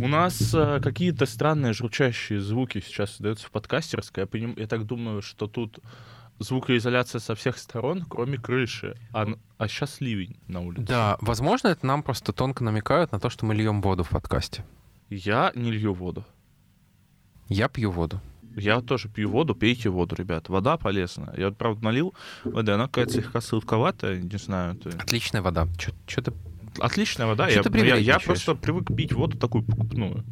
У нас э, какие-то странные журчащие звуки сейчас создаются в подкастерской. Я, поним... я так думаю, что тут звукоизоляция со всех сторон, кроме крыши. А, а сейчас ливень на улице. Да, возможно, это нам просто тонко намекают на то, что мы льем воду в подкасте. Я не лью воду. Я пью воду. Я тоже пью воду, пейте воду, ребят. Вода полезная. Я, вот, правда, налил воды, она какая-то слегка сладковатая, не знаю. Это... Отличная вода. Что Отличная вода. Я, я, я просто привык пить воду такую покупную.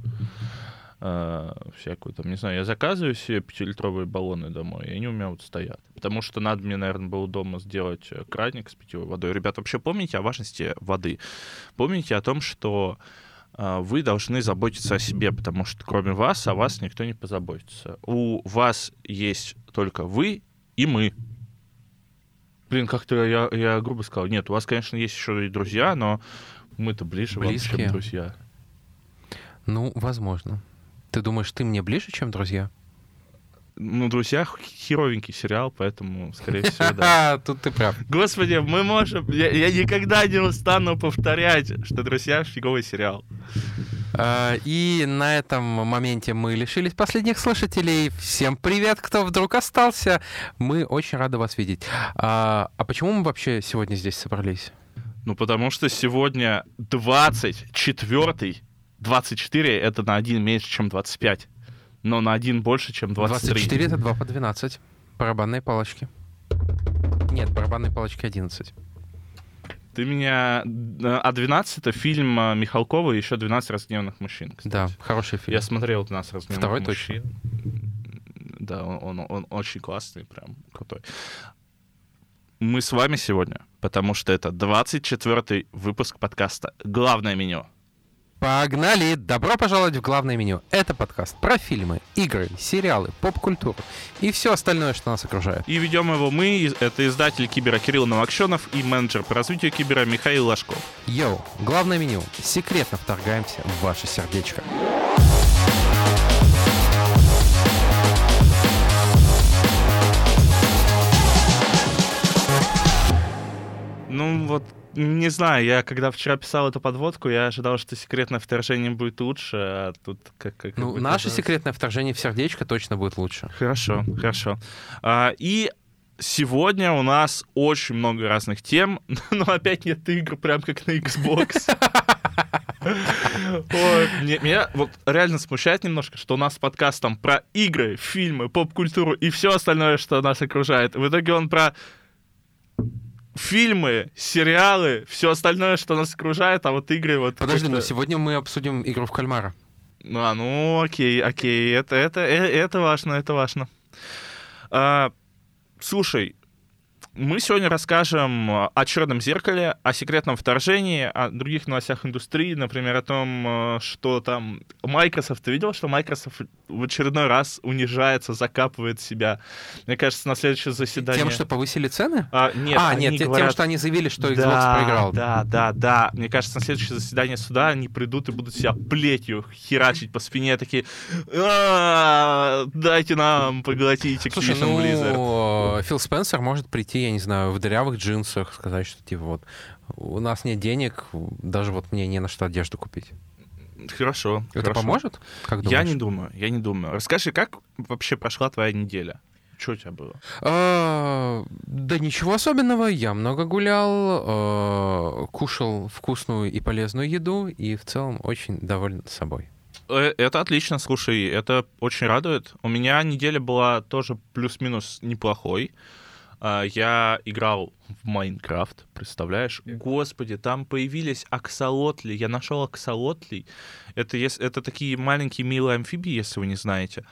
А, всякую там, не знаю, я заказываю себе пятилитровые баллоны домой, и они у меня вот стоят. Потому что надо мне, наверное, было дома сделать э, краник с питьевой водой. Ребят, вообще помните о важности воды? Помните о том, что а, вы должны заботиться о себе, потому что кроме вас о вас никто не позаботится. У вас есть только вы и мы. Блин, как-то я, я грубо сказал. Нет, у вас, конечно, есть еще и друзья, но мы-то ближе вам, Близкие. чем друзья. Ну, возможно. Ты думаешь, ты мне ближе, чем друзья? Ну, «Друзья» — херовенький сериал, поэтому, скорее всего, да. Тут ты прав. Господи, мы можем... Я, я никогда не устану повторять, что «Друзья» — фиговый сериал. А, И на этом моменте мы лишились последних слушателей. Всем привет, кто вдруг остался. Мы очень рады вас видеть. А, а почему мы вообще сегодня здесь собрались? Ну, потому что сегодня 24-й. 24 — это на один меньше, чем 25. Но на один больше, чем 23. 24 это 2 по 12. Барабанные палочки. Нет, барабанные палочки 11. Ты меня... А 12 — это фильм а, Михалкова и еще 12 разгневанных мужчин. кстати. Да, хороший фильм. Я смотрел 12 разгневанных Второй мужчин. Да, он, он, он очень классный, прям крутой. Мы с вами сегодня, потому что это 24-й выпуск подкаста «Главное меню». Погнали! Добро пожаловать в главное меню. Это подкаст про фильмы, игры, сериалы, поп-культуру и все остальное, что нас окружает. И ведем его мы, это издатель Кибера Кирилл Новокщенов и менеджер по развитию Кибера Михаил Ложков. Йоу, главное меню. Секретно вторгаемся в ваше сердечко. Ну вот, не знаю, я когда вчера писал эту подводку, я ожидал, что секретное вторжение будет лучше, а тут как... как Ну, наше казалось- секретное вторжение в сердечко точно будет лучше. Хорошо, хорошо. А, и сегодня у нас очень много разных тем, но опять нет игр, прям как на Xbox. Меня вот реально смущает немножко, что у нас подкаст там про игры, фильмы, поп-культуру и все остальное, что нас окружает. В итоге он про фильмы, сериалы, все остальное, что нас окружает, а вот игры вот... Подожди, как-то- сегодня мы обсудим игру в кальмара. ну, а, ну, окей, окей, это, это, э- это важно, это важно. А, слушай, мы сегодня расскажем о «Черном зеркале», о секретном вторжении, о других новостях индустрии, например, о том, э, что там Microsoft. Ты видел, что Microsoft в очередной раз унижается, закапывает себя? Мне кажется, на следующее заседание... Тем, что повысили цены? А, нет, а, нет, те- тем, говорят- что они заявили, что Xbox да, проиграл. Да, да, да. Мне кажется, на следующее заседание суда они придут и будут себя плетью херачить по спине, такие, «А, дайте нам поглотить Activision Blizzard. ну, Фил Спенсер может прийти, я не знаю, в дырявых джинсах, сказать, что типа вот у нас нет денег, даже вот мне не на что одежду купить. Хорошо. Это хорошо. поможет? Как Я думаешь? не думаю, я не думаю. Расскажи, как вообще прошла твоя неделя? Что у тебя было? А, да ничего особенного. Я много гулял, а, кушал вкусную и полезную еду, и в целом очень доволен собой. Э, Это отлично, слушай, это очень радует. У меня неделя была тоже плюс-минус неплохой. А, Я играл в Майнкрафт, представляешь? Господи, там появились аксолотли. Я нашел аксолотлей. Это, это такие маленькие милые амфибии, если вы не знаете.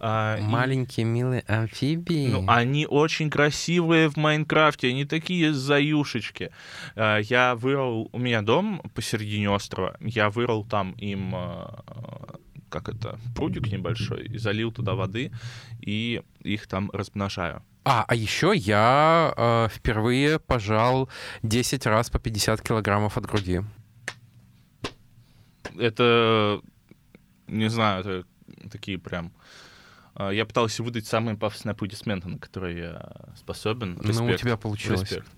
А, и- Маленькие милые амфибии. ну, они очень красивые в Майнкрафте, они такие заюшечки. Э, Я вырыл, у меня дом посередине острова, я вырыл там им, как это, прудик небольшой, и залил туда воды, и их там размножаю. А, а еще я э, впервые пожал 10 раз по 50 килограммов от груди. Это, не знаю, это такие прям... э, Я пытался выдать самые пафосные аплодисменты, на которые я способен. Ну, у Респект. тебя получилось. Респект.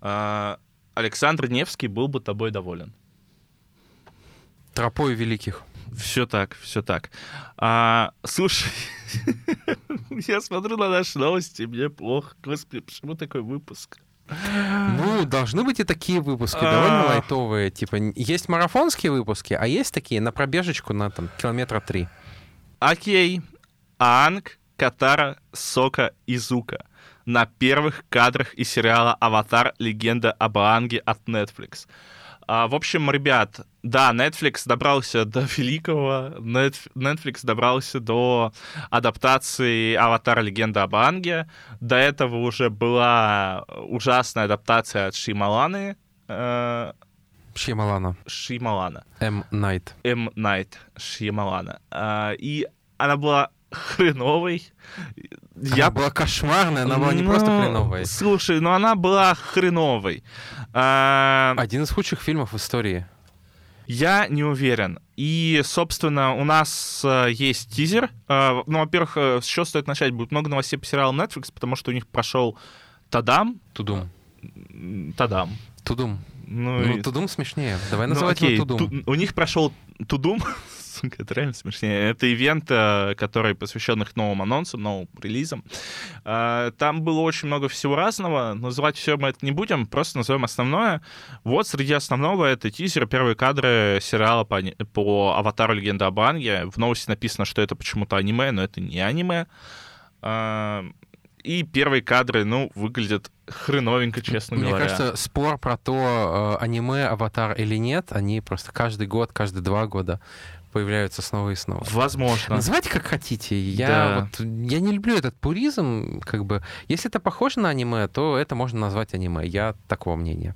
А, Александр Невский был бы тобой доволен. Тропой великих. Все так, все так. А, слушай, я смотрю на наши новости, мне плохо. Господи, почему такой выпуск? Ну, должны быть и такие выпуски, довольно лайтовые. Типа, есть марафонские выпуски, а есть такие на пробежечку на там километра три. Окей. Анг, Катара, Сока и Зука. На первых кадрах из сериала «Аватар. Легенда об Аанге» от Netflix. А, в общем, ребят, да, Netflix добрался до великого, Net- Netflix добрался до адаптации «Аватар. Легенда об Аанге». До этого уже была ужасная адаптация от Шималаны. э, Шьямалана. Шималана. М. Найт. М. Найт Шьямалана. А, и она была хреновой. Я была кошмарная, она была не просто Ну, хреновая. Слушай, ну она была хреновой. А, Один из худших фильмов в истории. Я не уверен. И, собственно, у нас э, есть тизер. Э, ну, во-первых, э, с чего стоит начать? Будет много новостей по сериалу Netflix, потому что у них прошел Тадам. Тудум. Тадам. Тудум. Ну, Ну, и- Тудум смешнее. Давай Ну, называть окей, его Тудум. ту- у них прошел Тудум. Сука, это реально смешнее. Это ивент, э, который посвящен их новым анонсам, новым релизам. Э, Там было очень много всего разного. Называть все мы это не будем, просто назовем основное. Вот среди основного это тизер, первые кадры сериала по, по «Аватару. Легенда об Аанге». В новости написано, что это почему-то аниме, но это не аниме. Э, И первые кадры, ну, выглядят хреновенько, честно Мне говоря. кажется, спор про то, аниме аватар или нет, они просто каждый год, каждые два года появляются снова и снова. Возможно. Называйте как хотите. Я, Да. вот, я не люблю этот пуризм. Как бы, если это похоже на аниме, то это можно назвать аниме. Я такого мнения.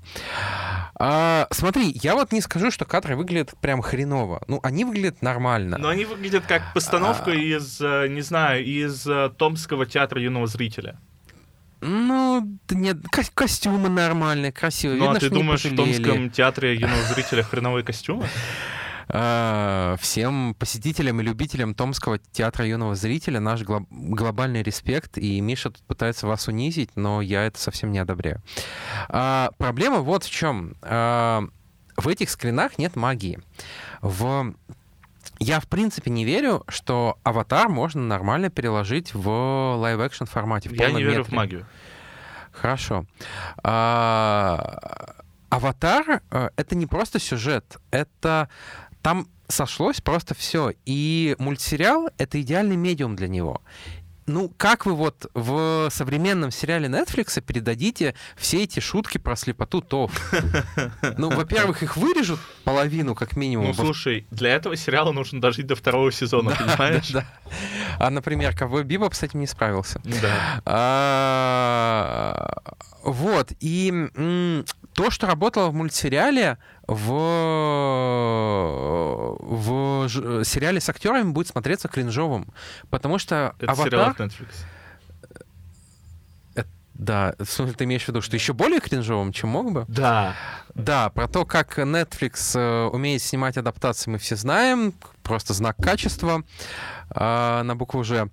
А, смотри, я вот не скажу, что кадры выглядят прям хреново. Ну, они выглядят нормально. Но они выглядят как постановка А. из, э, не знаю, из э, Томского театра юного зрителя. Ну, да нет, ко- костюмы нормальные, красивые. Ну, Видно, а ты что думаешь, в. Томском театре юного зрителя хреновые костюмы? А, Всем посетителям и любителям Томского театра юного зрителя наш глоб- глобальный респект. И Миша тут пытается вас унизить, но я это совсем не одобряю. А, Проблема вот в чем. А, В этих скринах нет магии. В я, в принципе, не верю, что аватар можно нормально переложить в live-action формате. в Я не верю в метре. магию. Хорошо. А, Аватар э, это не просто сюжет, это там сошлось просто все. И мультсериал это идеальный медиум для него. Ну, как вы вот в современном сериале Netflix передадите все эти шутки про слепоту Тоф? Ну, во-первых, их вырежут половину, как минимум. Ну, слушай, для этого сериала нужно дожить до второго сезона, понимаешь? Да. А, например, Ковбой Бибоп с этим не справился. Да. А, Вот, и м, то, что работало в мультсериале, в, в ж- сериале с актерами будет смотреться кринжовым, потому что Это сериал «Аватар», от Netflix. да, в смысле, ты имеешь в виду, что еще более кринжовым, чем мог бы? Да. Да, про то, как Netflix э, умеет снимать адаптации, мы все знаем. Просто знак качества э, на букву «Ж».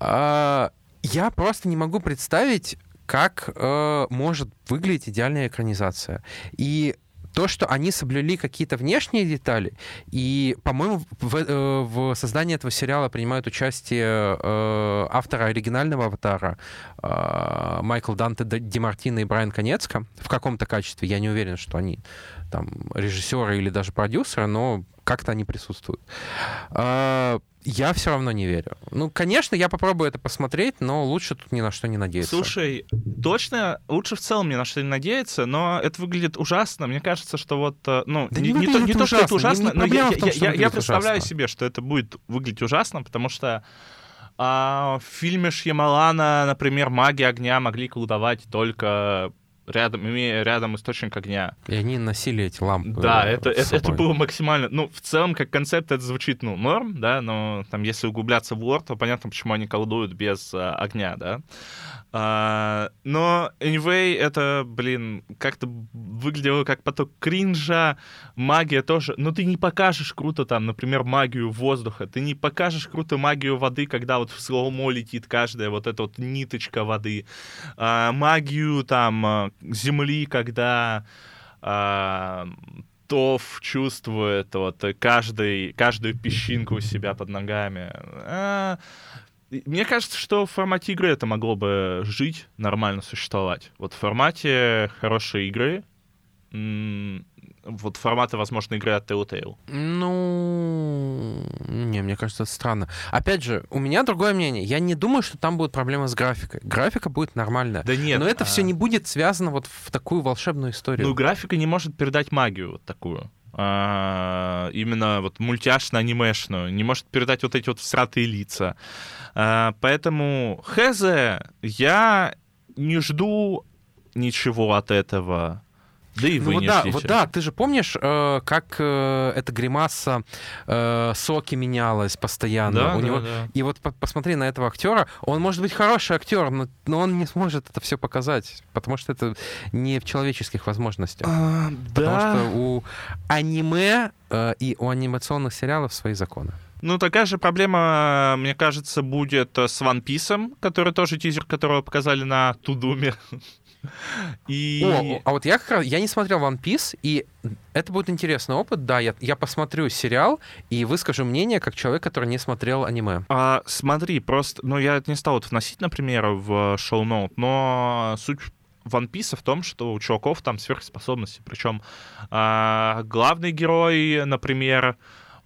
А, я просто не могу представить, как э, может выглядеть идеальная экранизация. И то, что они соблюли какие-то внешние детали, и, по-моему, в, э, в создании этого сериала принимают участие э, авторы оригинального «Аватара» э, Майкл Данте Д- Ди Мартино и Брайан Конецко в каком-то качестве. Я не уверен, что они там режиссеры или даже продюсеры, но как-то они присутствуют. А, Я все равно не верю. Ну, конечно, я попробую это посмотреть, но лучше тут ни на что не надеяться. Слушай, точно, лучше в целом ни на что не надеяться, но это выглядит ужасно. Мне кажется, что вот, э, ну, Да не, не то, не то, что это ужасно, не- не но я, том, я- я- я представляю ужасно. себе, что это будет выглядеть ужасно, потому что а, в фильме Шьямалана, например, маги огня могли колдовать только рядом, имея рядом источник огня. И они носили эти лампы. Да, э, это, это, это было максимально... Ну, в целом, как концепт, это звучит, ну, норм, да, но там, если углубляться в лор, то понятно, почему они колдуют без а, огня, да. А, но, anyway, это, блин, как-то выглядело как поток кринжа, магия тоже. Но ты не покажешь круто там, например, магию воздуха, ты не покажешь круто магию воды, когда вот в слоумо летит каждая вот эта вот ниточка воды. А, магию там а, земли, когда а, готов, чувствует вот каждый, каждую песчинку у себя под ногами. А, мне кажется, что в формате игры это могло бы жить, нормально существовать. Вот в формате хорошей игры вот формата, возможно, игры от Telltale? Ну, не, мне кажется, это странно. Опять же, у меня другое мнение. Я не думаю, что там будет проблема с графикой. Графика будет нормальная. Да нет. Но это а... все не будет связано вот в такую волшебную историю. Ну, графика не может передать магию вот такую. А, именно вот мультяшно-анимешную, не может передать вот эти вот всратые лица. А, поэтому хз, я не жду ничего от этого. Да и вы ну, не вот да, вот да, ты же помнишь, э, как э, эта гримаса э, соки менялась постоянно. Да, У да, него... да. И вот по- посмотри на этого актера. Он может быть хороший актер, но, но он не сможет это все показать, потому что это не в человеческих возможностях. А, Потому да. что у аниме э, и у анимационных сериалов свои законы. Ну, такая же проблема, мне кажется, будет с One Piece, который тоже тизер, которого показали на Тудуме. И... О, а вот я как раз, я не смотрел One Piece, и это будет интересный опыт, да, я, я посмотрю сериал и выскажу мнение как человек, который не смотрел аниме. А, смотри, просто, ну, я это не стал это вносить, например, в шоу-ноут, но суть One Piece в том, что у чуваков там сверхспособности. Причем а, главный герой, например,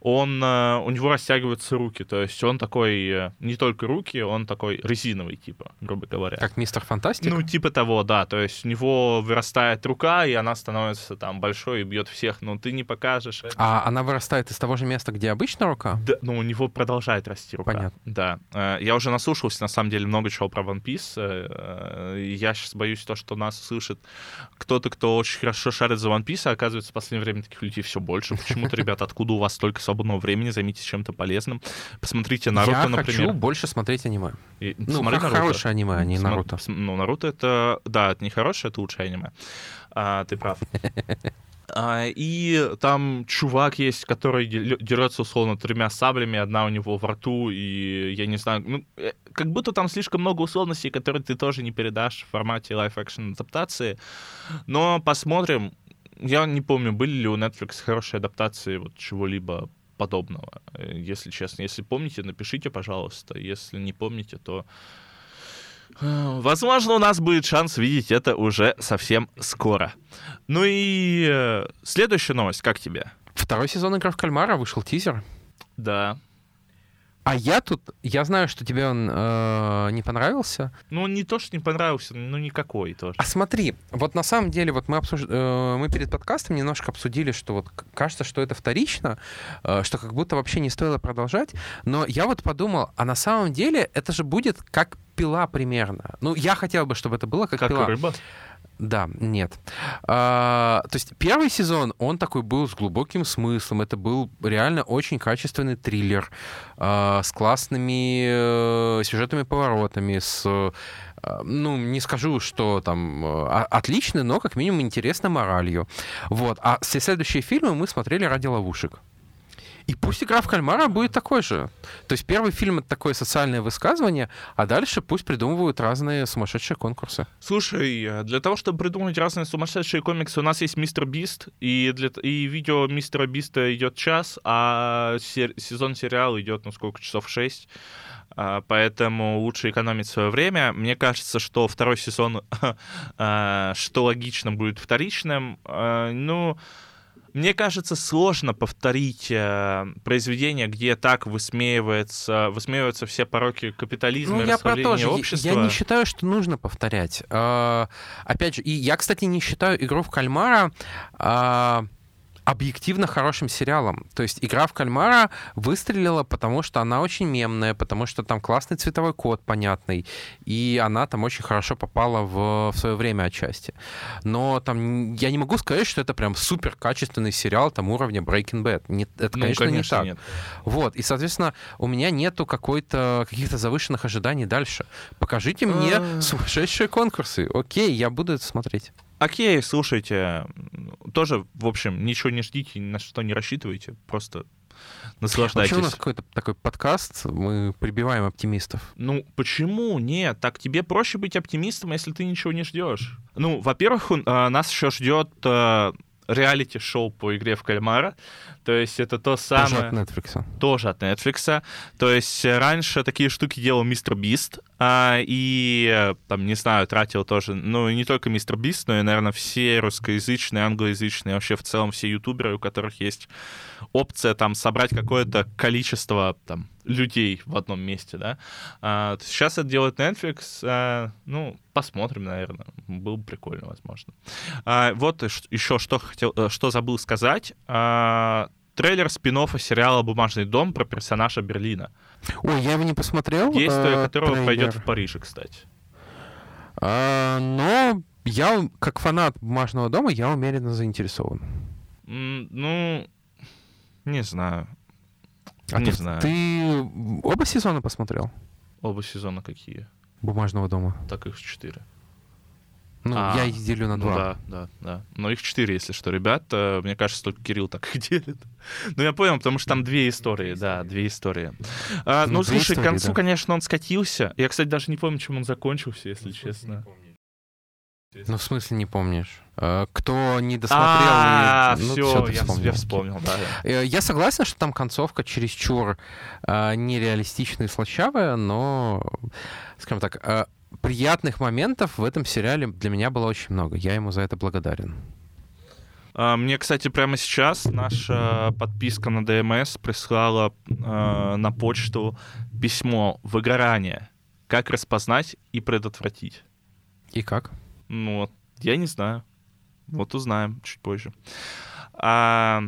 он, э, у него растягиваются руки. То есть он такой, э, не только руки, он такой резиновый, типа, грубо говоря. Как мистер Фантастик? Ну, типа того, да. То есть у него вырастает рука, и она становится там большой и бьет всех. Но ты не покажешь это. А она вырастает из того же места, где обычно рука? Да, ну, у него продолжает расти рука. Понятно. Да. Э, Я уже наслушался, на самом деле, много чего про One Piece. Я сейчас боюсь то, что нас слышит кто-то, кто очень хорошо шарит за One Piece, а оказывается, в последнее время таких людей все больше. Почему-то, ребята, откуда у вас столько свободного времени? Займитесь чем-то полезным. Посмотрите Наруто, я например. хочу больше смотреть аниме. И Ну, смотри Наруто. хорошее аниме, а не Сма- Наруто. Ну, Наруто это... Да, это не хорошее, это лучшее аниме. А, ты прав. А, и там чувак есть, который де- дерется условно тремя саблями, одна у него во рту, и я не знаю, ну, э, как будто там слишком много условностей, которые ты тоже не передашь в формате live-action адаптации. Но посмотрим. Я не помню, были ли у Netflix хорошие адаптации вот чего-либо подобного. Э, Если честно, если помните, напишите, пожалуйста. Если не помните, то э, Возможно, у нас будет шанс видеть это уже совсем скоро. Ну и э, следующая новость, как тебе? Второй сезон «Игра в кальмара» вышел тизер. Да. А я тут, я знаю, что тебе он э, не понравился. Ну, не то, что не понравился, ну никакой тоже. А смотри, вот на самом деле, вот мы, обсуж... э, мы перед подкастом немножко обсудили, что вот кажется, что это вторично, э, что как будто вообще не стоило продолжать. Но я вот подумал, а на самом деле это же будет как пила примерно. Ну, я хотел бы, чтобы это было как, Как пила. рыба. Да, нет. А, то есть первый сезон, он такой был с глубоким смыслом. Это был реально очень качественный триллер а, с классными э, сюжетными поворотами, с э, ну, не скажу, что там э, о- отличный, но как минимум интересной моралью. Вот. А все следующие фильмы мы смотрели ради ловушек. И пусть игра в кальмара будет такой же. То есть первый фильм это такое социальное высказывание, а дальше пусть придумывают разные сумасшедшие конкурсы. Слушай, для того, чтобы придумать разные сумасшедшие комиксы, у нас есть Мистер Бист, и, для, и видео Мистера Биста идет час, а сер- сезон сериала идет, ну, сколько, часов шесть. А, Поэтому лучше экономить свое время. Мне кажется, что второй сезон, а, что логично, будет вторичным. А, Ну, мне кажется, сложно повторить э, произведение, где так высмеивается, высмеиваются все пороки капитализма Ну, и я про то же. расслоения Я- общества. Я не считаю, что нужно повторять. А, Опять же, и я, кстати, не считаю игру в кальмара а, объективно хорошим сериалом. То есть игра в кальмара выстрелила, потому что она очень мемная, потому что там классный цветовой код понятный, и она там очень хорошо попала в, в свое время отчасти. Но там я не могу сказать, что это прям супер качественный сериал там уровня Breaking Bad. Не- это, Ну, конечно, не так. нет. Вот, и, соответственно, у меня нету какой-то каких-то завышенных ожиданий дальше. Покажите мне А. сумасшедшие конкурсы. Окей, я буду это смотреть. Окей, слушайте, тоже, в общем, ничего не ждите, ни на что не рассчитывайте, просто наслаждайтесь. у нас какой-то такой подкаст, мы прибиваем оптимистов. Ну, почему? Нет, так тебе проще быть оптимистом, если ты ничего не ждешь. Ну, во-первых, а, нас еще ждет а, реалити-шоу по игре в кальмара. То есть это то самое... Тоже от Netflix. Тоже от Netflix. То есть раньше такие штуки делал Мистер Бист, а, и, там, не знаю, тратил тоже, ну, не только Мистер Бист, но и, наверное, все русскоязычные, англоязычные, вообще в целом все ютуберы, у которых есть опция там собрать какое-то количество там людей в одном месте, да. А, сейчас это делает Netflix, а, ну, посмотрим, наверное, было бы прикольно, возможно. А, вот еще что хотел, э, что забыл сказать. А, трейлер спин сериала «Бумажный дом» про персонажа Берлина. Ой, я его не посмотрел. Действие э, которого трейлер. пойдет в Париже, кстати. А, но я, как фанат «Бумажного дома», я умеренно заинтересован. Ну, не знаю. А не ты, знаю. Ты оба сезона посмотрел? Оба сезона какие? Бумажного дома. Так их четыре. Ну, а, я их делю на ну два. да, да, да. Но их четыре, если что, ребят. Мне кажется, только Кирилл так их делит. Ну, я понял, потому что там две истории, да, две истории. А, ну, ну слушай, истории, к концу, да. конечно, он скатился. Я, кстати, даже не помню, чем он закончился, если ну, честно. Ну, в смысле не помнишь? А, кто не досмотрел... А, ну, все, я, вспомнил. я вспомнил, да. Э, я согласен, что там концовка чересчур а, нереалистичная и слащавая, но, скажем так, а, приятных моментов в этом сериале для меня было очень много. Я ему за это благодарен. Мне, кстати, прямо сейчас наша подписка на ДМС прислала э, на почту письмо «Выгорание. Как распознать и предотвратить». И как? Ну, вот, я не знаю. Вот узнаем чуть позже. А,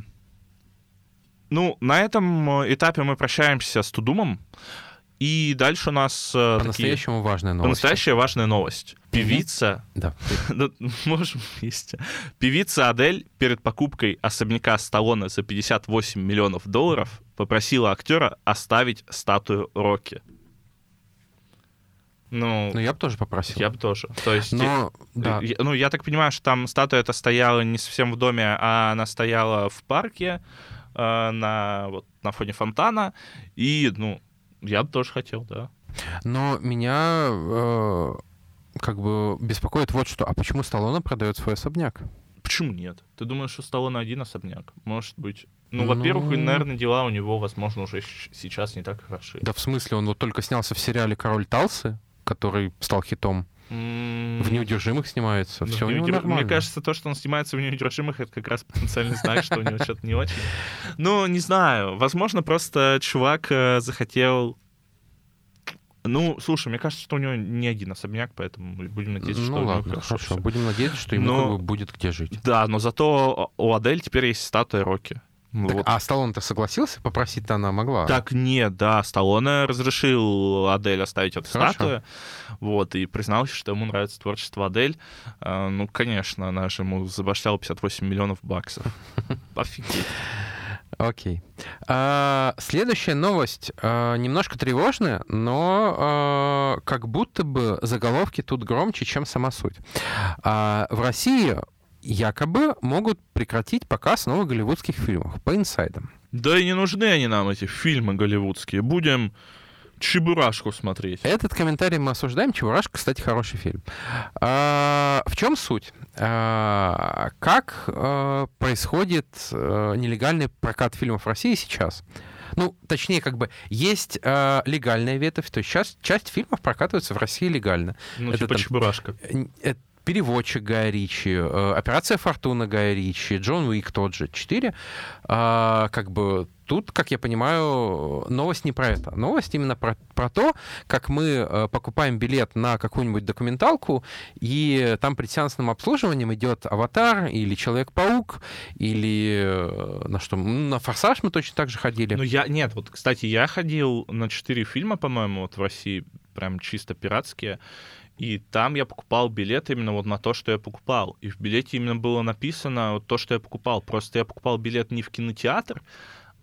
ну, на этом этапе мы прощаемся с Тудумом. И дальше у нас э, По-настоящему такие... важная новость. По-настоящая важная новость. Певица... Да. можем вместе. Певица Адель перед покупкой особняка Сталлоне за 58 миллионов долларов попросила актера оставить статую Рокки. Ну, ну, я бы тоже попросил. Я бы тоже. То есть, Но, да. я, ну, я так понимаю, что там статуя эта стояла не совсем в доме, а она стояла в парке э, на, вот, на фоне фонтана. И, ну, я бы тоже хотел, да. Но меня э, как бы беспокоит вот что. А почему Сталлоне продает свой особняк? Почему нет? Ты думаешь, что Сталлоне один особняк? Может быть. Ну, ну, во-первых, наверное, дела у него, возможно, уже сейчас не так хороши. Да в смысле, он вот только снялся в сериале «Король Талсы», который стал хитом. В неудержимых снимается. Все у него нормально. Мне кажется, то, что он снимается в неудержимых, это как раз потенциальный знак, что у него что-то не очень. Ну, не знаю. Возможно, просто чувак э, захотел ну, слушай, мне кажется, что у него не один особняк, поэтому будем надеяться, ну, что ладно, у него хорошо. хорошо. Будем надеяться, что ему но... будет где жить. Да, но зато у Адель теперь есть статуя Рокки. Так, вот. А Сталлоне-то согласился? Попросить-то она могла. Так нет, да. Сталлоне разрешил Адель оставить эту Хорошо. статую. Вот, и признался, что ему нравится творчество Адель. А, ну, конечно, она же ему забашляла 58 миллионов баксов. Офигеть. Окей. А, следующая новость а, немножко тревожная, но а, как будто бы заголовки тут громче, чем сама суть. А, в России якобы могут прекратить показ новых голливудских фильмов по инсайдам. Да и не нужны они нам, эти фильмы голливудские. Будем Чебурашку смотреть. Этот комментарий мы осуждаем. Чебурашка, кстати, хороший фильм. А, в чем суть? А, как а, происходит а, нелегальный прокат фильмов в России сейчас? Ну, точнее, как бы есть э, легальная ветвь, то есть сейчас часть фильмов прокатывается в России легально. Ну, это, типа там, Чебурашка. Это, переводчик Гая Ричи, э, операция Фортуна Гая Ричи, Джон Уик тот же, 4. А, как бы тут, как я понимаю, новость не про это. Новость именно про, про то, как мы э, покупаем билет на какую-нибудь документалку, и там при сеансном обслуживании идет «Аватар» или «Человек-паук», или э, на что? На «Форсаж» мы точно так же ходили. Ну, я... Нет, вот, кстати, я ходил на четыре фильма, по-моему, вот в России, прям чисто пиратские, и там я покупал билет именно вот на то, что я покупал. И в билете именно было написано вот то, что я покупал. Просто я покупал билет не в кинотеатр,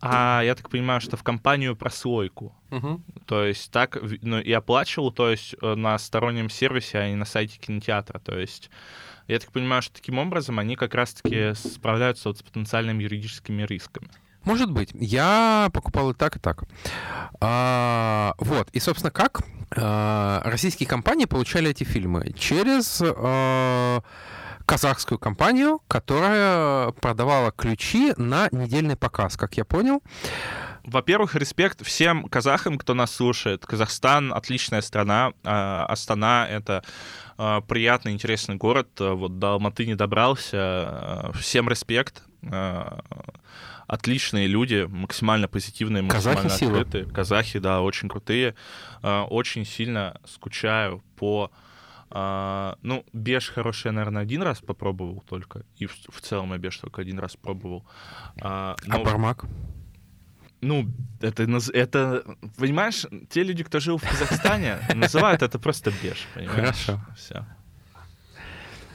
а я так понимаю, что в компанию прослойку. Uh-huh. То есть так, ну, и оплачивал, то есть э, на стороннем сервисе, а не на сайте кинотеатра. То есть я так понимаю, что таким образом они как раз-таки справляются вот с потенциальными юридическими рисками. Может быть. Я покупал и так, и так. А, вот. И, собственно, как а, российские компании получали эти фильмы? Через а, казахскую компанию, которая продавала ключи на недельный показ, как я понял. Во-первых, респект всем казахам, кто нас слушает. Казахстан — отличная страна. А, Астана — это а, приятный, интересный город. Вот до Алматы не добрался. Всем респект. А, отличные люди, максимально позитивные, максимально Казахи сила. открытые. Казахи, да, очень крутые. Очень сильно скучаю по а, ну, беж хороший я, наверное, один раз попробовал только. И в, в целом я беж только один раз пробовал. А, А но- Бармак? ну, это, это, понимаешь, те люди, кто жил в Казахстане, называют это просто беж, понимаешь? Хорошо. Все.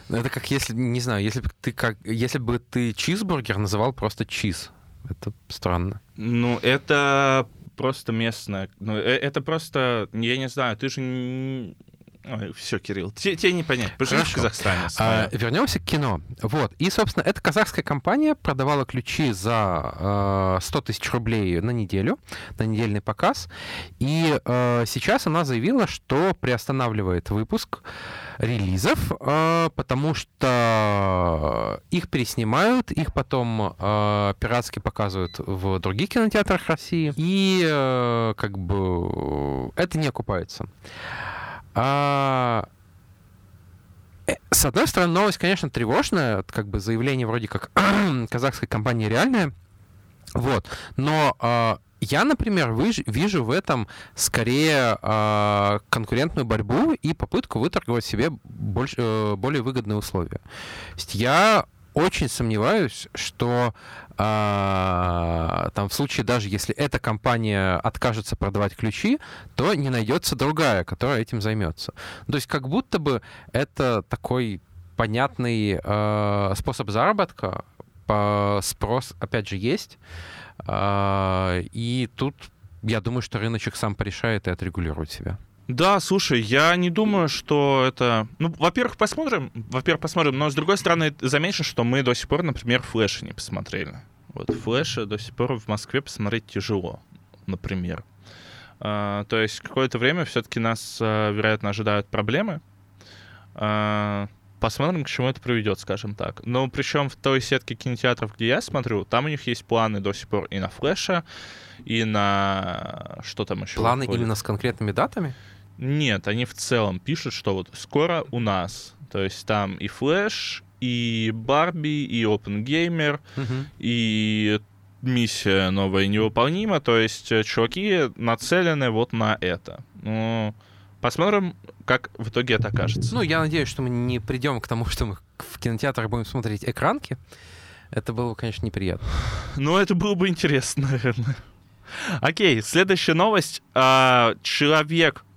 Ну, Это как если, не знаю, если бы ты как, если бы ты чизбургер называл просто чиз. Это странно. Ну, это просто местное. Ну, э- это просто, я не знаю, ты же... все, Кирилл, те- тебе не понять. Поживи в. Казахстане. А, вернемся к кино. Вот. И, собственно, эта казахская компания продавала ключи за э, 100 тысяч рублей на неделю, на недельный показ. И э, сейчас она заявила, что приостанавливает выпуск релизов, э, потому что их переснимают, их потом э, пиратски показывают в других кинотеатрах России. И э, как бы это не окупается. А, Э, С одной стороны, новость, конечно, тревожная, как бы заявление вроде как казахской компании реальное, вот, но а, я, например, выж- вижу в этом скорее а, конкурентную борьбу и попытку выторговать себе больш- э, более выгодные условия. То есть я очень сомневаюсь, что а, там в случае даже если эта компания откажется продавать ключи, то не найдется другая, которая этим займется. То есть как будто бы это такой понятный э, способ заработка, по- спрос опять же есть, А, и тут я думаю, что рыночек сам порешает и отрегулирует себя. Да, слушай, я не думаю, что это... Ну, во-первых, посмотрим, во-первых, посмотрим, но с другой стороны, замечу, что мы до сих пор, например, флеши не посмотрели. Вот флеши до сих пор в Москве посмотреть тяжело, например. А, то есть какое-то время все-таки нас, а, вероятно, ожидают проблемы. А, посмотрим, к чему это приведет, скажем так. Но причем в той сетке кинотеатров, где я смотрю, там у них есть планы до сих пор и на флеша, и на... Что там еще? Планы выходит? именно с конкретными датами? Нет, они в целом пишут, что вот скоро у нас. То есть там и Флэш, и Барби, и Open Gamer, и миссия новая невыполнима. То есть э, чуваки нацелены вот на это. Ну, посмотрим, как в итоге это окажется. Ну, я надеюсь, что мы не придем к тому, что мы в кинотеатрах будем смотреть экранки. Это было бы, конечно, неприятно. Ну, это было бы интересно, наверное. Окей, следующая новость. А,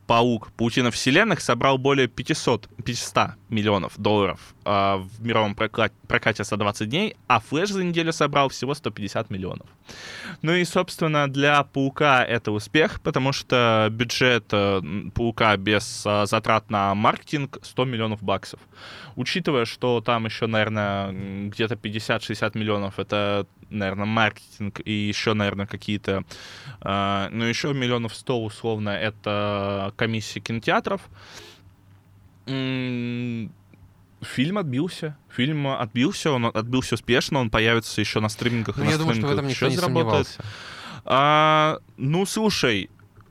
Человек-паук Паутина Вселенных собрал более 500, 500 миллионов долларов а, в мировом прокате за 20 дней, а Флэш за неделю собрал всего 150 миллионов. Ну и, собственно, для Паука это успех, потому что бюджет э, Паука без а, затрат на маркетинг 100 миллионов баксов. Учитывая, что там еще, наверное, где-то 50-60 миллионов это, наверное, маркетинг и еще, наверное, какие-то, э, ну, еще миллионов 100 условно это комиссии кинотеатров. Фильм отбился. Фильм отбился, он отбился успешно, он появится еще на стримингах. и Ну, на я думаю, что в этом никто еще не заработает. сомневался. А, ну, слушай,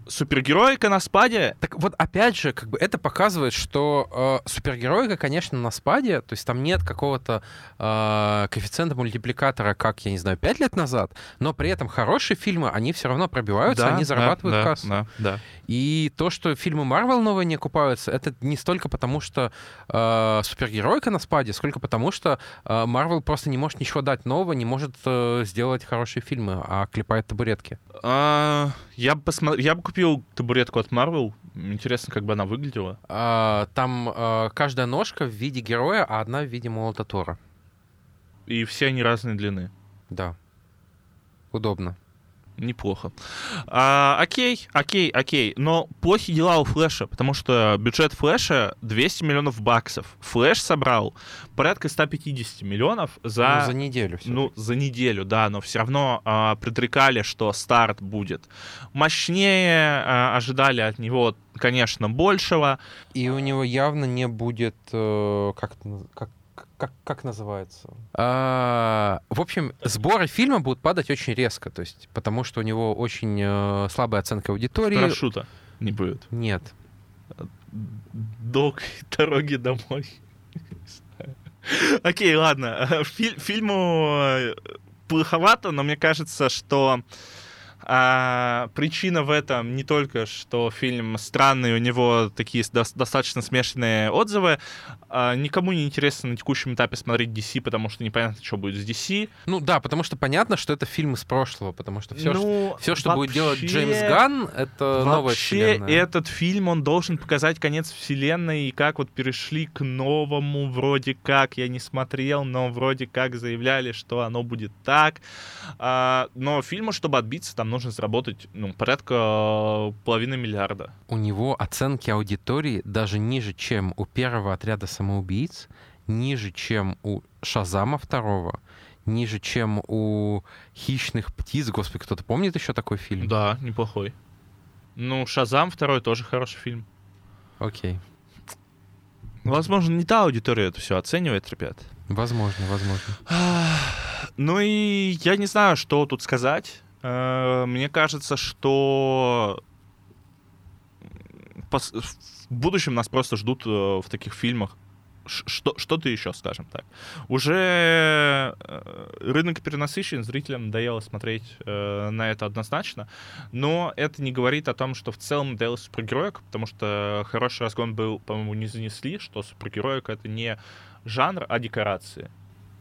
супергероика на спаде Так вот, опять же, как бы это показывает, что э, супергероика, конечно, на спаде, то есть там нет какого-то э, коэффициента мультипликатора, как, я не знаю, 5 лет назад, но при этом хорошие фильмы, они все равно пробиваются, Да, они зарабатывают да, кассу. Да, да. И то, что фильмы Марвел новые не окупаются, это не столько потому, что э, супергеройка на спаде, сколько потому, что Марвел просто не может ничего дать нового, не может э, сделать хорошие фильмы, а клепает табуретки. А, я бы я бы купил табуретку от Marvel. Интересно, как бы она выглядела. А, там э, каждая ножка в виде героя, а одна в виде молота Тора. И все они разной длины. Да. Удобно. Неплохо. А, окей, окей, окей. Но плохи дела у Флэша, потому что бюджет Флэша 200 миллионов баксов. Флэш собрал порядка 150 миллионов за... Ну, за неделю всё. Ну, за неделю, да, но все равно а, предрекали, что старт будет мощнее, а, ожидали от него, конечно, большего. И у него явно не будет, э, как, как, как, как называется? А, в общем, сборы фильма будут падать очень резко, то есть, потому что у него очень э, слабая оценка аудитории. Парашюта не будет. Нет. Долг дороги домой. Окей, ладно. Фильму э, плоховато, но мне кажется, что а, причина в этом не только, что фильм странный, у него такие до достаточно смешанные отзывы. А, никому не интересно на текущем этапе смотреть DC, потому что непонятно, что будет с DC. Ну да, потому что понятно, что это фильм из прошлого, потому что все, ну, что, все, что вообще, будет делать Джеймс Ганн, это новая вселенная. Вообще этот фильм, он должен показать конец вселенной и как вот перешли к новому вроде как. Я не смотрел, но вроде как заявляли, что оно будет так. А, но фильму, чтобы отбиться, там нужно заработать ну, порядка э, половины миллиарда. У него оценки аудитории даже ниже, чем у первого отряда самоубийц, ниже, чем у Шазама второго, ниже, чем у «Хищных птиц». Господи, кто-то помнит еще такой фильм? Да, неплохой. Ну, «Шазам» второй тоже хороший фильм. Окей. Возможно, не та аудитория это все оценивает, ребят. Возможно, возможно. Ну и я не знаю, что тут сказать. Э, мне кажется, что в будущем нас просто ждут э, в таких фильмах что, что-то еще, скажем так. Уже э, рынок перенасыщен, зрителям надоело смотреть на это однозначно, но это не говорит о том, что в целом надоело супергероик, потому что хороший разгон был, по-моему, не занесли, что супергероик — это не жанр, а декорации.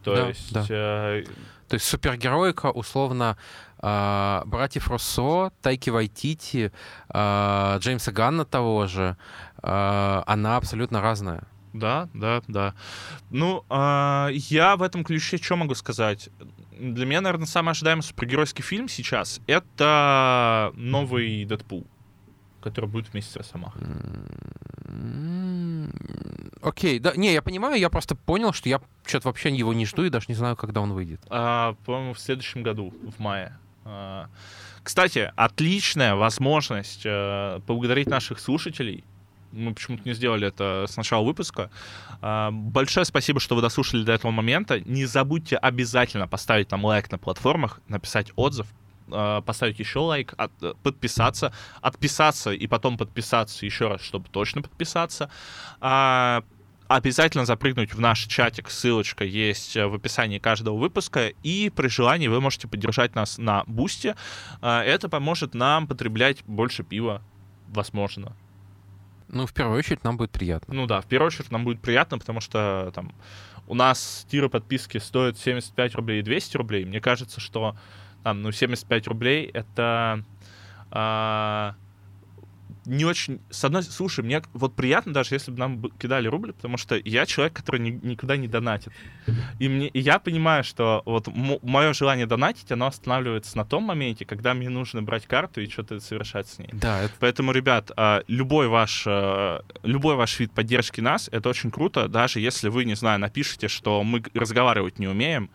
То да, есть... Да. Э, То есть супергероика, условно, э, братьев Руссо, Тайки Вайтити, э, Джеймса Ганна того же, э, она абсолютно разная. Да, да, да. Ну, э, я в этом ключе что могу сказать? Для меня, наверное, самый ожидаемый супергеройский фильм сейчас — это новый Дэдпул, который будет вместе с Росомахой. Окей, да, не, я понимаю, я просто понял, что я что-то вообще его не жду и даже не знаю, когда он выйдет. А, по-моему, в следующем году, в мае. А, кстати, отличная возможность а, поблагодарить наших слушателей. Мы почему-то не сделали это с начала выпуска. А, большое спасибо, что вы дослушали до этого момента. Не забудьте обязательно поставить нам лайк на платформах, написать отзыв, поставить еще лайк, от, подписаться, отписаться и потом подписаться еще раз, чтобы точно подписаться. А, обязательно запрыгнуть в наш чатик, ссылочка есть в описании каждого выпуска, и при желании вы можете поддержать нас на бусте. А, это поможет нам потреблять больше пива, возможно. Ну, в первую очередь, нам будет приятно. Ну да, в первую очередь нам будет приятно, потому что там у нас тиры подписки стоят 75 рублей и 200 рублей. Мне кажется, что там, ну, 75 рублей — это а, не очень... С одной... Слушай, мне вот приятно даже, если бы нам кидали рубль, потому что я человек, который ни, никогда не донатит. И, мне, и я понимаю, что вот мое желание донатить, оно останавливается на том моменте, когда мне нужно брать карту и что-то совершать с ней. Да, это... Поэтому, ребят, а, любой ваш, а, любой ваш вид поддержки нас, это очень круто, даже если вы, не знаю, напишите, что мы разговаривать не умеем,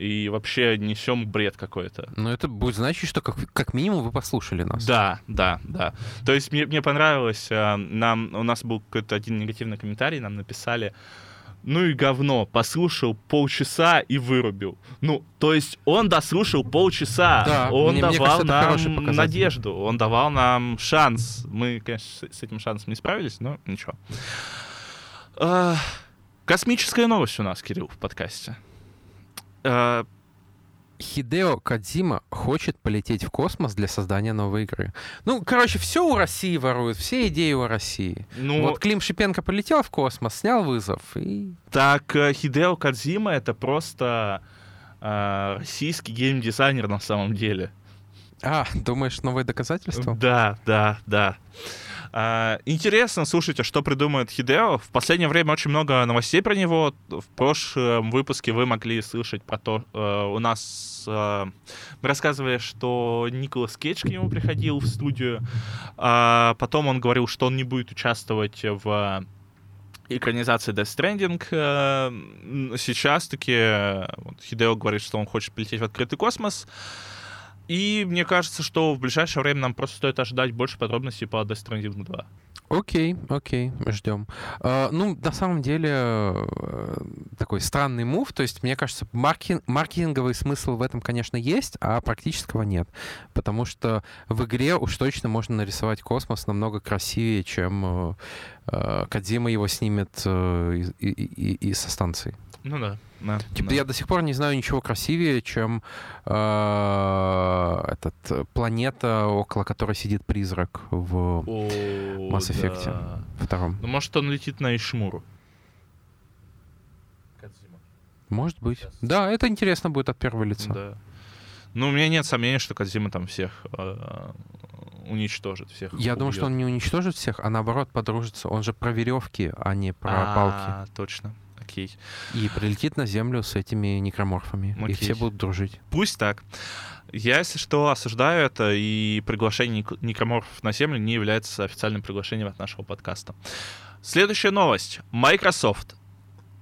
и вообще несем бред какой-то. Но это будет значить, что как, как минимум вы послушали нас. Да, да, да. То есть мне, мне понравилось, э, нам, у нас был какой-то один негативный комментарий, нам написали, ну и говно, послушал полчаса и вырубил. Ну, то есть он дослушал полчаса, да, он мне, давал мне кажется, нам надежду, он давал нам шанс. Мы, конечно, с этим шансом не справились, но ничего. А, космическая новость у нас, Кирилл, в подкасте. Э, Хидео Кадзима хочет полететь в космос для создания новой игры. Ну, короче, все у России воруют, все идеи у России. Ну, вот Клим Шипенко полетел в космос, снял вызов и... Так, э, Хидео Кадзима — это просто э, российский геймдизайнер на самом деле. А, думаешь, новые доказательства? Да, да, да. А, интересно, слушайте, что придумает Хидео. В последнее время очень много новостей про него. В прошлом выпуске вы могли слышать про то, э, у нас э, мы рассказывали, что Николас Кейдж к нему приходил в студию. А потом он говорил, что он не будет участвовать в экранизации Death Stranding. Э, сейчас таки вот, Хидео говорит, что он хочет полететь в открытый космос. И мне кажется, что в ближайшее время нам просто стоит ожидать больше подробностей по Death Stranding 2. Окей, окей, ждем. А, ну, на самом деле, э, такой странный мув. То есть, мне кажется, маркетинг, маркетинговый смысл в этом, конечно, есть, а практического нет. Потому что в игре уж точно можно нарисовать космос намного красивее, чем э, Кадзима его снимет и, и, и, и со станции. Ну да. Да, типа да. я до сих пор не знаю ничего красивее, чем э, этот планета, около которой сидит призрак в О, Mass Effect да. втором. Ну, может, он летит на Ишмуру. Может быть. Сейчас. Да, это интересно будет от первого лица. Да. Ну, у меня нет сомнений, что Кадзима там всех э, уничтожит. Всех Я думаю, что он не уничтожит всех, а наоборот подружится. Он же про веревки, а не про палки. А, точно. Окей. И прилетит на Землю с этими некроморфами. И Окей. все будут дружить. Пусть так. Я, если что, осуждаю это, и приглашение некроморфов на Землю не является официальным приглашением от нашего подкаста. Следующая новость. Microsoft.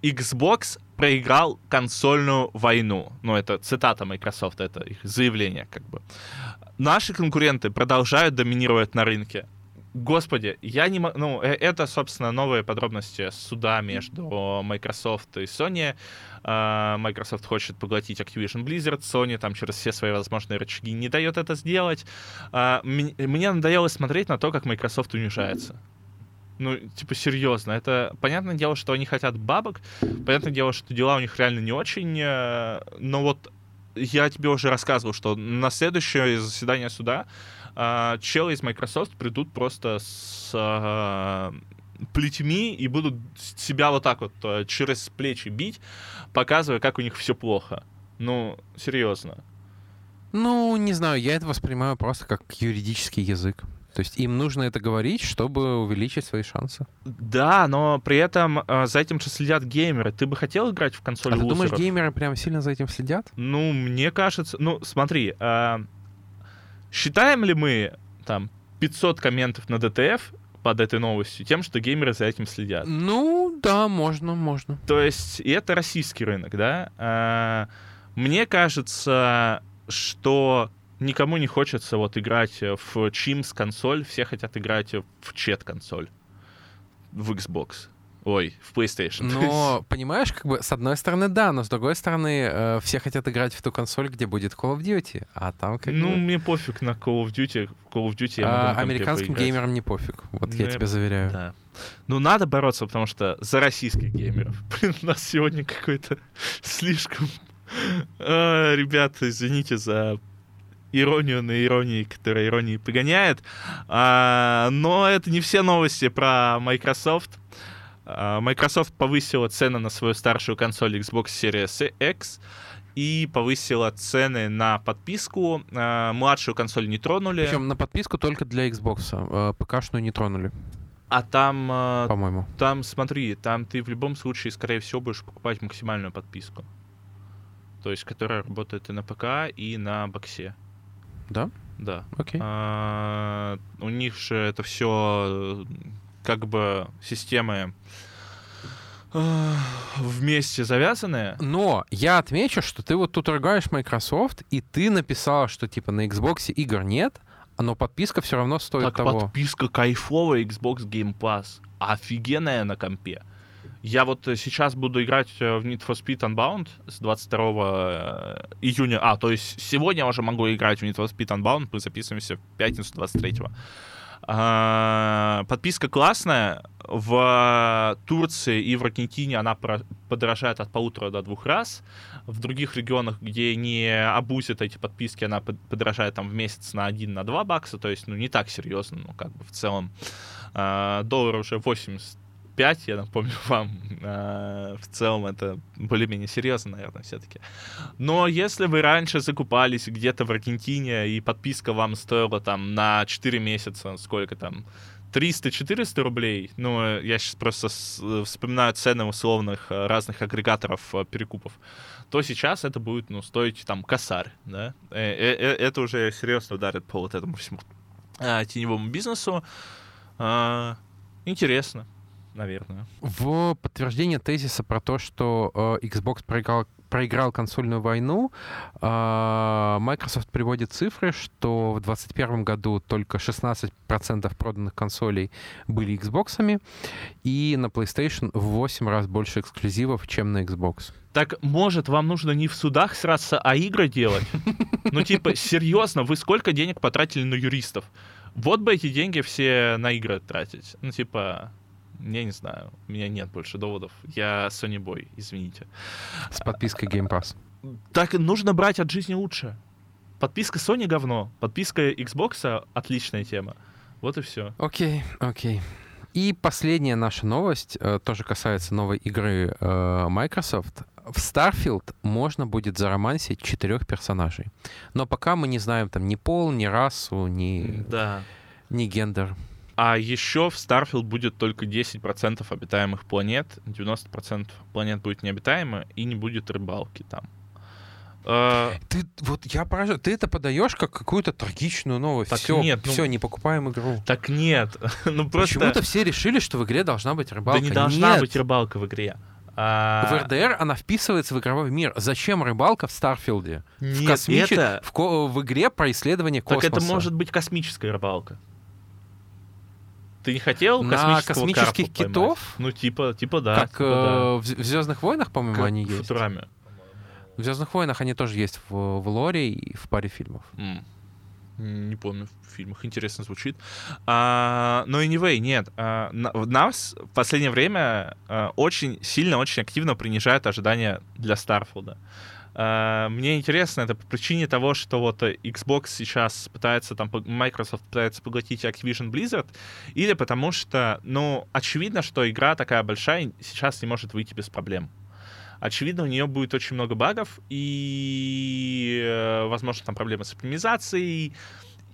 Xbox проиграл консольную войну. Ну, это цитата Microsoft, это их заявление, как бы. Наши конкуренты продолжают доминировать на рынке. Господи, я не могу... Ну, э- это, собственно, новые подробности суда между Microsoft и Sony. А, Microsoft хочет поглотить Activision Blizzard, Sony там через все свои возможные рычаги не дает это сделать. А, Мне надоело смотреть на то, как Microsoft унижается. Ну, типа, серьезно. Это понятное дело, что они хотят бабок. Понятное дело, что дела у них реально не очень. э, Но вот я тебе уже рассказывал, что на следующее заседание суда а, челы из Microsoft придут просто с а, плетьми и будут себя вот так вот а, через плечи бить, показывая, как у них все плохо. Ну, серьезно. Ну, не знаю, я это воспринимаю просто как юридический язык. То есть им нужно это говорить, чтобы увеличить свои шансы. Да, но при этом а, за этим же следят геймеры. Ты бы хотел играть в консоль А ты думаешь, лузеров? геймеры прям сильно за этим следят? Ну, мне кажется... Ну, смотри, а, считаем ли мы там 500 комментов на DTF под этой новостью тем, что геймеры за этим следят? Ну, да, можно, можно. То есть, и это российский рынок, да? А, Мне кажется, что никому не хочется вот играть в Chimps консоль, все хотят играть в чет консоль, в Xbox. Ой, в PlayStation. Но, понимаешь, как бы, с одной стороны, да, но с другой стороны, э, все хотят играть в ту консоль, где будет Call of Duty, а там как Ну, бы... мне пофиг на Call of Duty. Call of Duty я могу а, на компе американским поиграть. геймерам не пофиг, вот я Ну, тебе заверяю. Да. Ну, надо бороться, потому что за российских геймеров. Блин, у нас сегодня какой-то слишком... А, Ребята, извините за иронию на иронии, которая иронии погоняет. А, Но это не все новости про Microsoft. А, Microsoft повысила цены на свою старшую консоль Xbox Series X и повысила цены на подписку. А, Младшую консоль не тронули. Причем на подписку только для Xbox. э, ПК-шную не тронули, А там а, по-моему. Там, смотри, там ты в любом случае, скорее всего, будешь покупать максимальную подписку. То есть, которая работает и на ПК, и на боксе. Да? Да. Окей. А, у них же это все как бы системы а, вместе завязанные. Но я отмечу, что ты вот тут ругаешь Microsoft, и ты написал, что типа на Xbox игр нет, но подписка все равно стоит Так того. подписка кайфовая Xbox Game Pass. Офигенная на компе. Я вот э, сейчас буду играть э, в Need for Speed Unbound с 22 июня. А, то есть сегодня я уже могу играть в Need for Speed Unbound. Мы записываемся в пятницу 23 а, Подписка классная. В Турции и в Аргентине она подорожает от полутора до двух раз. В других регионах, где не обузят эти подписки, она под- подорожает там в месяц на 1 на 2 бакса. То есть, ну, не так серьезно, ну, как бы в целом. А, доллар уже 85, я напомню вам. А, в целом это более-менее серьезно, наверное, все-таки. Но если вы раньше закупались где-то в Аргентине, и подписка вам стоила там на 4 месяца, сколько там, 300-400 рублей, ну, э, я сейчас просто э, вспоминаю цены условных э, разных агрегаторов э, перекупов, то сейчас это будет, ну, стоить там косарь, да? Э, э, э, Это уже серьезно ударит по вот этому всему теневому бизнесу. А, Интересно, наверное. В подтверждение тезиса про то, что э, Xbox проиграл проиграл консольную войну. А, Microsoft приводит цифры, что в 2021 году только 16% проданных консолей были Xbox, и на PlayStation в 8 раз больше эксклюзивов, чем на Xbox. Так, может, вам нужно не в судах сраться, а игры делать? Ну, типа, серьезно, вы сколько денег потратили на юристов? Вот бы эти деньги все на игры тратить. Ну, типа, я не знаю, у меня нет больше доводов. Я Sony Boy, извините. С подпиской Game Pass. Так нужно брать от жизни лучше. Подписка Sony говно, подписка Xbox отличная тема. Вот и все. Окей, окей. И последняя наша новость э, тоже касается новой игры э, Microsoft. В Starfield можно будет заромансить четырех персонажей. Но пока мы не знаем там ни пол, ни расу, ни, Да. ни гендер. А еще в Starfield будет только 10% обитаемых планет, 90% планет будет необитаемы, и не будет рыбалки там. Э, Ты вот я поражаюсь, ты это подаешь как какую-то трагичную новость. Так все, нет, ну- все, не покупаем игру. Так нет, ну просто... Почему-то все решили, что в игре должна быть Да рыбалка. не должна Нет. быть рыбалка в игре. А, В РДР она вписывается в игровой мир. Зачем рыбалка в Старфилде? в, Нет, космиче- это... в, ко- в игре про исследование Так космоса. это может быть космическая рыбалка. Ты не хотел На космических китов? Ну, типа, типа да. как типа э, в, Звездных войнах, да. по-моему, они есть. Футураме. В Звездных войнах они тоже есть в, в лоре и в паре фильмов. М. Не помню в фильмах. Интересно звучит. А, но anyway, нет. А, на- нас в последнее время а, очень сильно, очень активно принижают ожидания для Старфилда. А, мне интересно, это по причине того, что вот э, Xbox сейчас пытается, там, Microsoft пытается поглотить Activision Blizzard, или потому что, ну, очевидно, что игра такая большая сейчас не может выйти без проблем. Очевидно, у нее будет очень много багов, и, э, возможно, там проблемы с оптимизацией,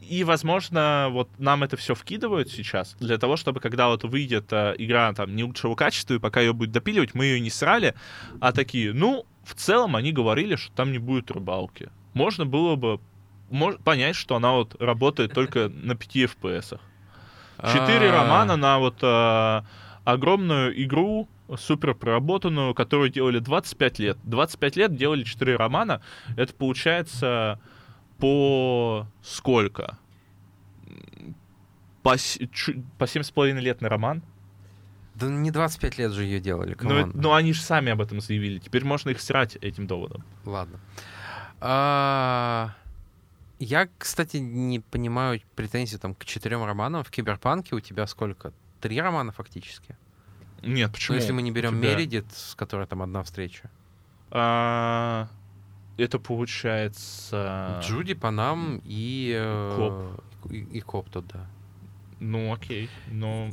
и, возможно, вот нам это все вкидывают сейчас для того, чтобы когда вот выйдет э, игра там не лучшего качества, и пока ее будет допиливать, мы ее не срали, а такие, ну, в целом они говорили, что там не будет рыбалки. Можно было бы понять, что она вот работает только на 5 FPS. Четыре А, романа на вот э, огромную игру, супер проработанную, которую делали 25 лет. 25 лет делали 4 романа. Это получается по сколько? По, по 7,5 лет на роман. Да не 25 лет же ее делали. Но, это- но они же сами об этом заявили. Теперь можно их срать этим доводом. Ладно. А, Я, кстати, не понимаю претензий там к четырем романам. В Киберпанке у тебя сколько? Три романа фактически. Нет, Ну, почему? если мы не берем тебя- Мередит, с которой там одна встреча. А, это получается... Джуди, Панам и... э, Коп. И, и Коп тут, да. Ну, окей. Но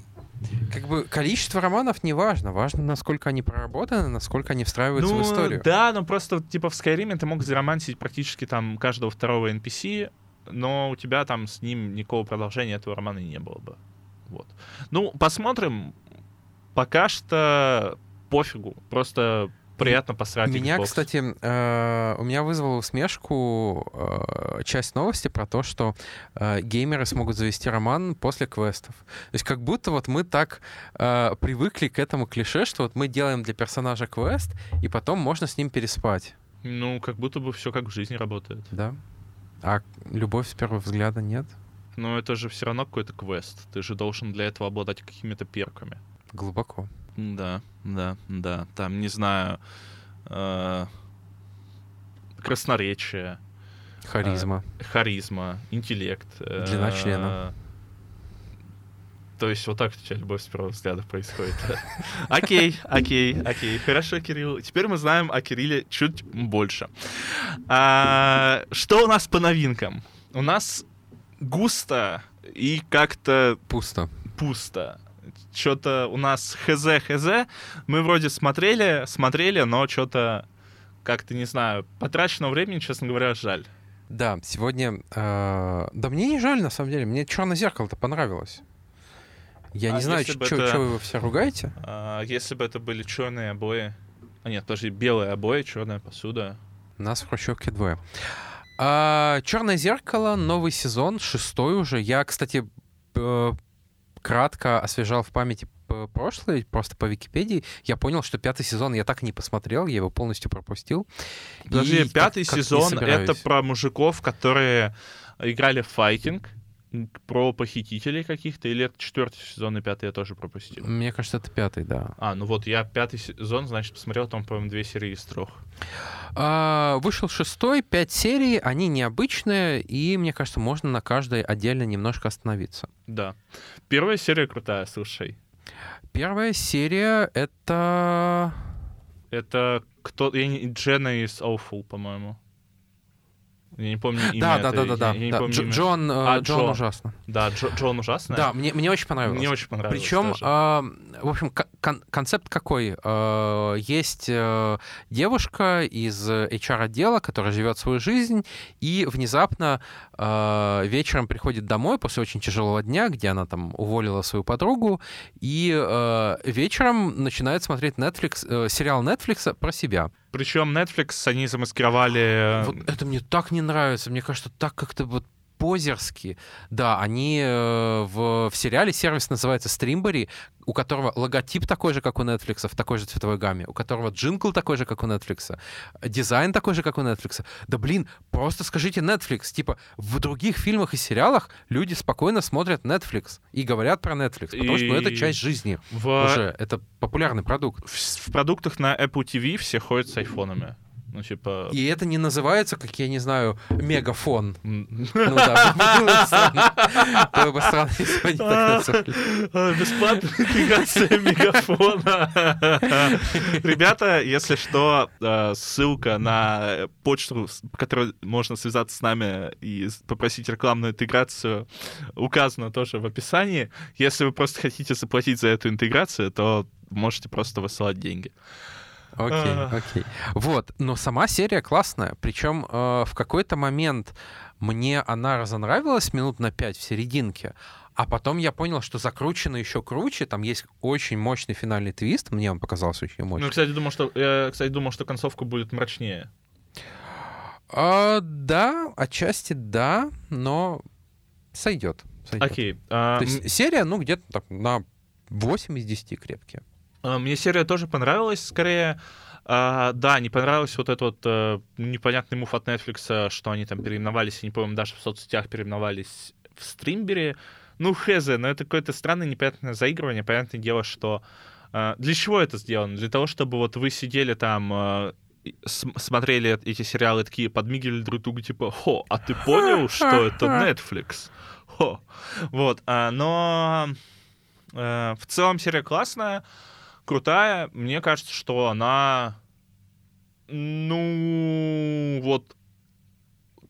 Как бы количество романов не важно. Важно, насколько они проработаны, насколько они встраиваются в историю. Ну, Да, но просто типа в Skyrim ты мог заромансить практически там каждого второго NPC, но у тебя там с ним никакого продолжения этого романа не было бы. Вот. Ну, посмотрим. Пока что пофигу. Просто приятно посрать Меня, Xbox. кстати, э, у меня вызвала усмешку э, часть новости про то, что э, геймеры смогут завести роман после квестов. То есть как будто вот мы так привыкли к этому клише, что вот мы делаем для персонажа квест, и потом можно с ним переспать, Ну, как будто бы все как в жизни работает. да? А любовь с первого взгляда нет? Но это же все равно какой-то квест. Ты же должен для этого обладать какими-то перками. Глубоко. Да, да, да. Там, не знаю, э, красноречие, Харизма. харизма, интеллект. э, Длина члена. То есть вот так у тебя любовь с первого взгляда происходит. Окей, окей, окей. Хорошо, Кирилл. Теперь мы знаем о Кирилле чуть больше. А, Что у нас по новинкам? У нас густо и как-то Пусто. пусто. Что-то у нас хз-хз. Мы вроде смотрели, смотрели, но что-то как-то, не знаю, потраченного времени, честно говоря, жаль. Да, сегодня... э, да мне не жаль, на самом деле. Мне черное зеркало-то понравилось. Я А не знаю, что это- вы все ругаете. А, если бы это были черные обои... А нет, подожди, белые обои, черная посуда. Нас в Хрущевке двое. А, Черное зеркало, новый сезон, шестой уже. Я, кстати, э, кратко освежал в памяти прошлое, просто по Википедии, я понял, что пятый сезон я так и не посмотрел, я его полностью пропустил. Подожди, И пятый как сезон это про мужиков, которые играли в файтинг, про похитителей каких-то, или это четвертый сезон и пятый я тоже пропустил? Мне кажется, это пятый, да. А, ну вот я пятый сезон, значит, посмотрел там, по-моему, две серии из трех. А, вышел шестой, пять серий, они необычные, и, мне кажется, можно на каждой отдельно немножко остановиться. Да. Первая серия крутая, слушай. Первая серия — это... Это кто... Я не... Джена из Awful, по-моему. Я не помню имя. Да, да, этой- да, да, да. Я не да. помню Дж-. Джон, э, А, Джон Джо. ужасно. Да, Джо- Джон ужасный. Да, мне, мне очень понравилось. Мне очень понравилось. Причем, тоже. а, в общем, ко- кон- концепт какой? А, Есть э, девушка из HR-отдела, которая живет свою жизнь, и внезапно вечером приходит домой после очень тяжелого дня, где она там уволила свою подругу, и э, вечером начинает смотреть Netflix, э, сериал Netflix про себя. Причем Netflix, они замаскировали... Вот это мне так не нравится. Мне кажется, так как-то вот позерски. Да, они э, в, в сериале сервис называется Стримбери, у которого логотип такой же, как у Netflix, в такой же цветовой гамме, у которого джингл такой же, как у Netflix, дизайн такой же, как у Netflix. Да блин, просто скажите Netflix. Типа, в других фильмах и сериалах люди спокойно смотрят Netflix и говорят про Netflix, потому что ну, это И часть жизни В, уже. Это популярный продукт. в, в продуктах на Apple TV все ходят с айфонами. Ну, типа... И это не называется, как я не знаю, мегафон. Ну да, было бы странно. Если они так назвали. А, Бесплатная интеграция мегафона. Ребята, если что, э, ссылка на почту, по которой можно связаться с нами и попросить рекламную интеграцию, указана тоже в описании. Если вы просто хотите заплатить за эту интеграцию, то можете просто высылать деньги. Окей, окей. Вот, но сама серия классная. Причем э, в какой-то момент мне она разонравилась минут на пять в серединке, а потом я понял, что закручено еще круче. Там есть очень мощный финальный твист. Мне он показался очень мощным. Ну, кстати, думал, что я, кстати, думал, что концовка будет мрачнее. А, да, отчасти да, но сойдет. сойдет. Окей. а, То есть серия, ну, где-то так на 8 из 10 крепкие. А, Мне серия тоже понравилась, скорее. А, да, не понравился вот этот вот э, непонятный мув от Netflix, что они там переименовались, я не помню, даже в соцсетях переименовались в стримбере. Ну, хз, но это какое-то странное, непонятное заигрывание. Понятное дело, что... э, для чего это сделано? Для того, чтобы вот вы сидели там, э, смотрели эти сериалы, такие подмигивали друг другу, типа, хо, а ты понял, что это Netflix? Хо. Вот, а, но э, в целом серия классная крутая. Мне кажется, что она, ну, вот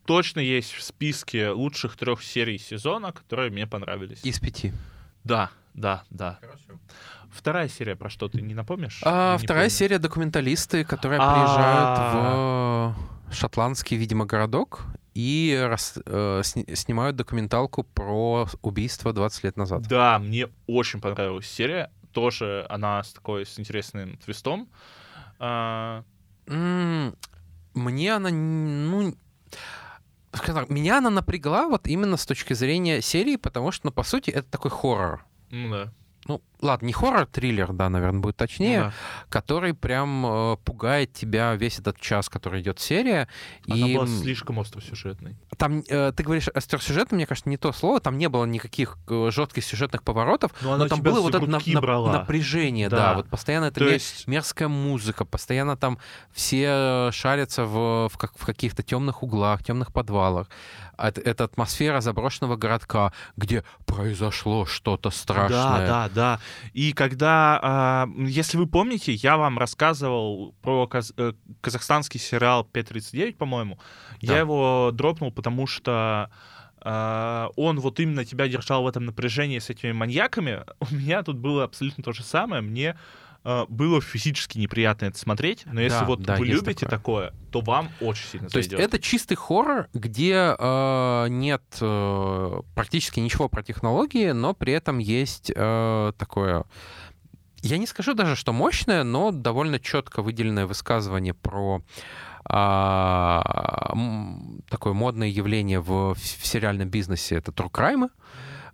точно есть в списке лучших трех серий сезона, которые мне понравились. Из пяти. Да, да, да. Вторая серия про что ты не напомнишь? А, не вторая помню. серия документалисты, которые А. приезжают в шотландский, видимо, городок и рас- э, сни- снимают документалку про убийство 20 лет назад. Да, мне очень понравилась серия. Тоже она с такой с интересным твистом. А, Мне она, ну, так, меня она напрягла вот именно с точки зрения серии, потому что, ну, по сути, это такой хоррор. ну да. Ну, ладно, не хоррор, триллер, да, наверное, будет точнее, Ну да. который прям э, пугает тебя весь этот час, который идет серия. Она и была слишком остросюжетной. там, э, ты говоришь остросюжетно, мне кажется, не то слово, там не было никаких э, жестких сюжетных поворотов, Но но, там было вот это нап- брала. напряжение, да. Да. вот постоянно это есть мерзкая музыка, постоянно там все шарятся в, в, как- в каких-то темных углах, темных подвалах. Это, атмосфера заброшенного городка, где произошло что-то страшное. Да, да, да. И когда, а, если вы помните, я вам рассказывал про каз- э, казахстанский сериал 5.39, по-моему. Да. Я его дропнул, потому что а, он вот именно тебя держал в этом напряжении с этими маньяками. У меня тут было абсолютно то же самое. Мне было физически неприятно это смотреть, но если Да, вот да, вы есть любите такое. такое, то вам очень сильно То есть зайдет. это чистый хоррор, где э, нет э, практически ничего про технологии, но при этом есть э, такое... Я не скажу даже, что мощное, но довольно четко выделенное высказывание про м, такое модное явление в, в сериальном бизнесе — это true crime.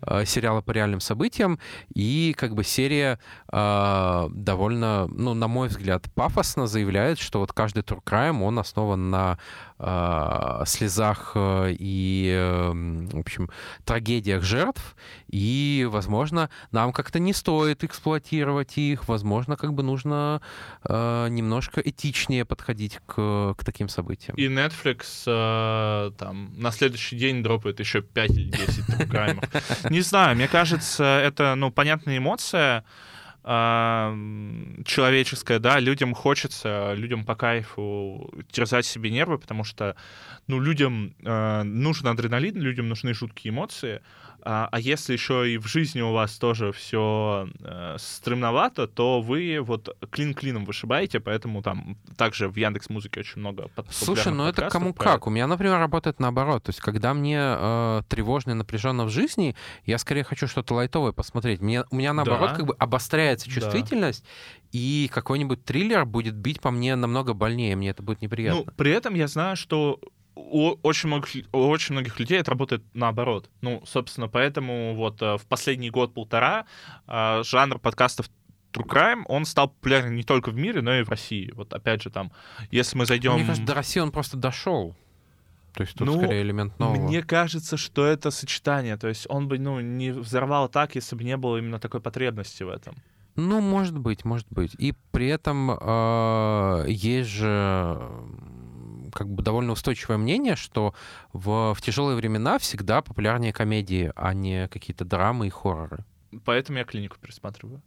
Э, сериала по реальным событиям, и как бы серия э, довольно, ну, на мой взгляд, пафосно заявляет, что вот каждый True Crime, он основан на э, слезах э, и, э, в общем, трагедиях жертв, и, возможно, нам как-то не стоит эксплуатировать их, возможно, как бы нужно э, немножко этичнее подходить к, к таким событиям. И Netflix э, там на следующий день дропает еще 5 или 10 трукаймов. Не знаю, мне кажется, это, ну, понятная эмоция, человеческое, да, людям хочется, людям по кайфу терзать себе нервы, потому что, ну, людям э, нужен адреналин, людям нужны жуткие эмоции, а, а если еще и в жизни у вас тоже все э, стремновато, то вы вот клин клином вышибаете, поэтому там также в Яндекс Музыке очень много Слушай, ну это кому как. У меня, например, работает наоборот. То есть, когда мне э, тревожно и напряженно в жизни, я скорее хочу что-то лайтовое посмотреть. Мне, у меня наоборот да. как бы обостряется чувствительность, да. и какой-нибудь триллер будет бить по мне намного больнее, мне это будет неприятно. Ну, при этом я знаю, что у очень многих, у очень многих людей это работает наоборот. Ну, собственно, поэтому вот э, в последний год-полтора э, жанр подкастов True Crime, он стал популярен не только в мире, но и в России. Вот опять же там, если мы зайдем... Мне кажется, до России он просто дошел. То есть тут ну, скорее элемент нового. Мне кажется, что это сочетание. То есть он бы ну, не взорвал так, если бы не было именно такой потребности в этом. Ну, может быть, может быть. И при этом э, есть же как бы довольно устойчивое мнение, что в, в тяжелые времена всегда популярнее комедии, а не какие-то драмы и хорроры. Поэтому я клинику пересматриваю.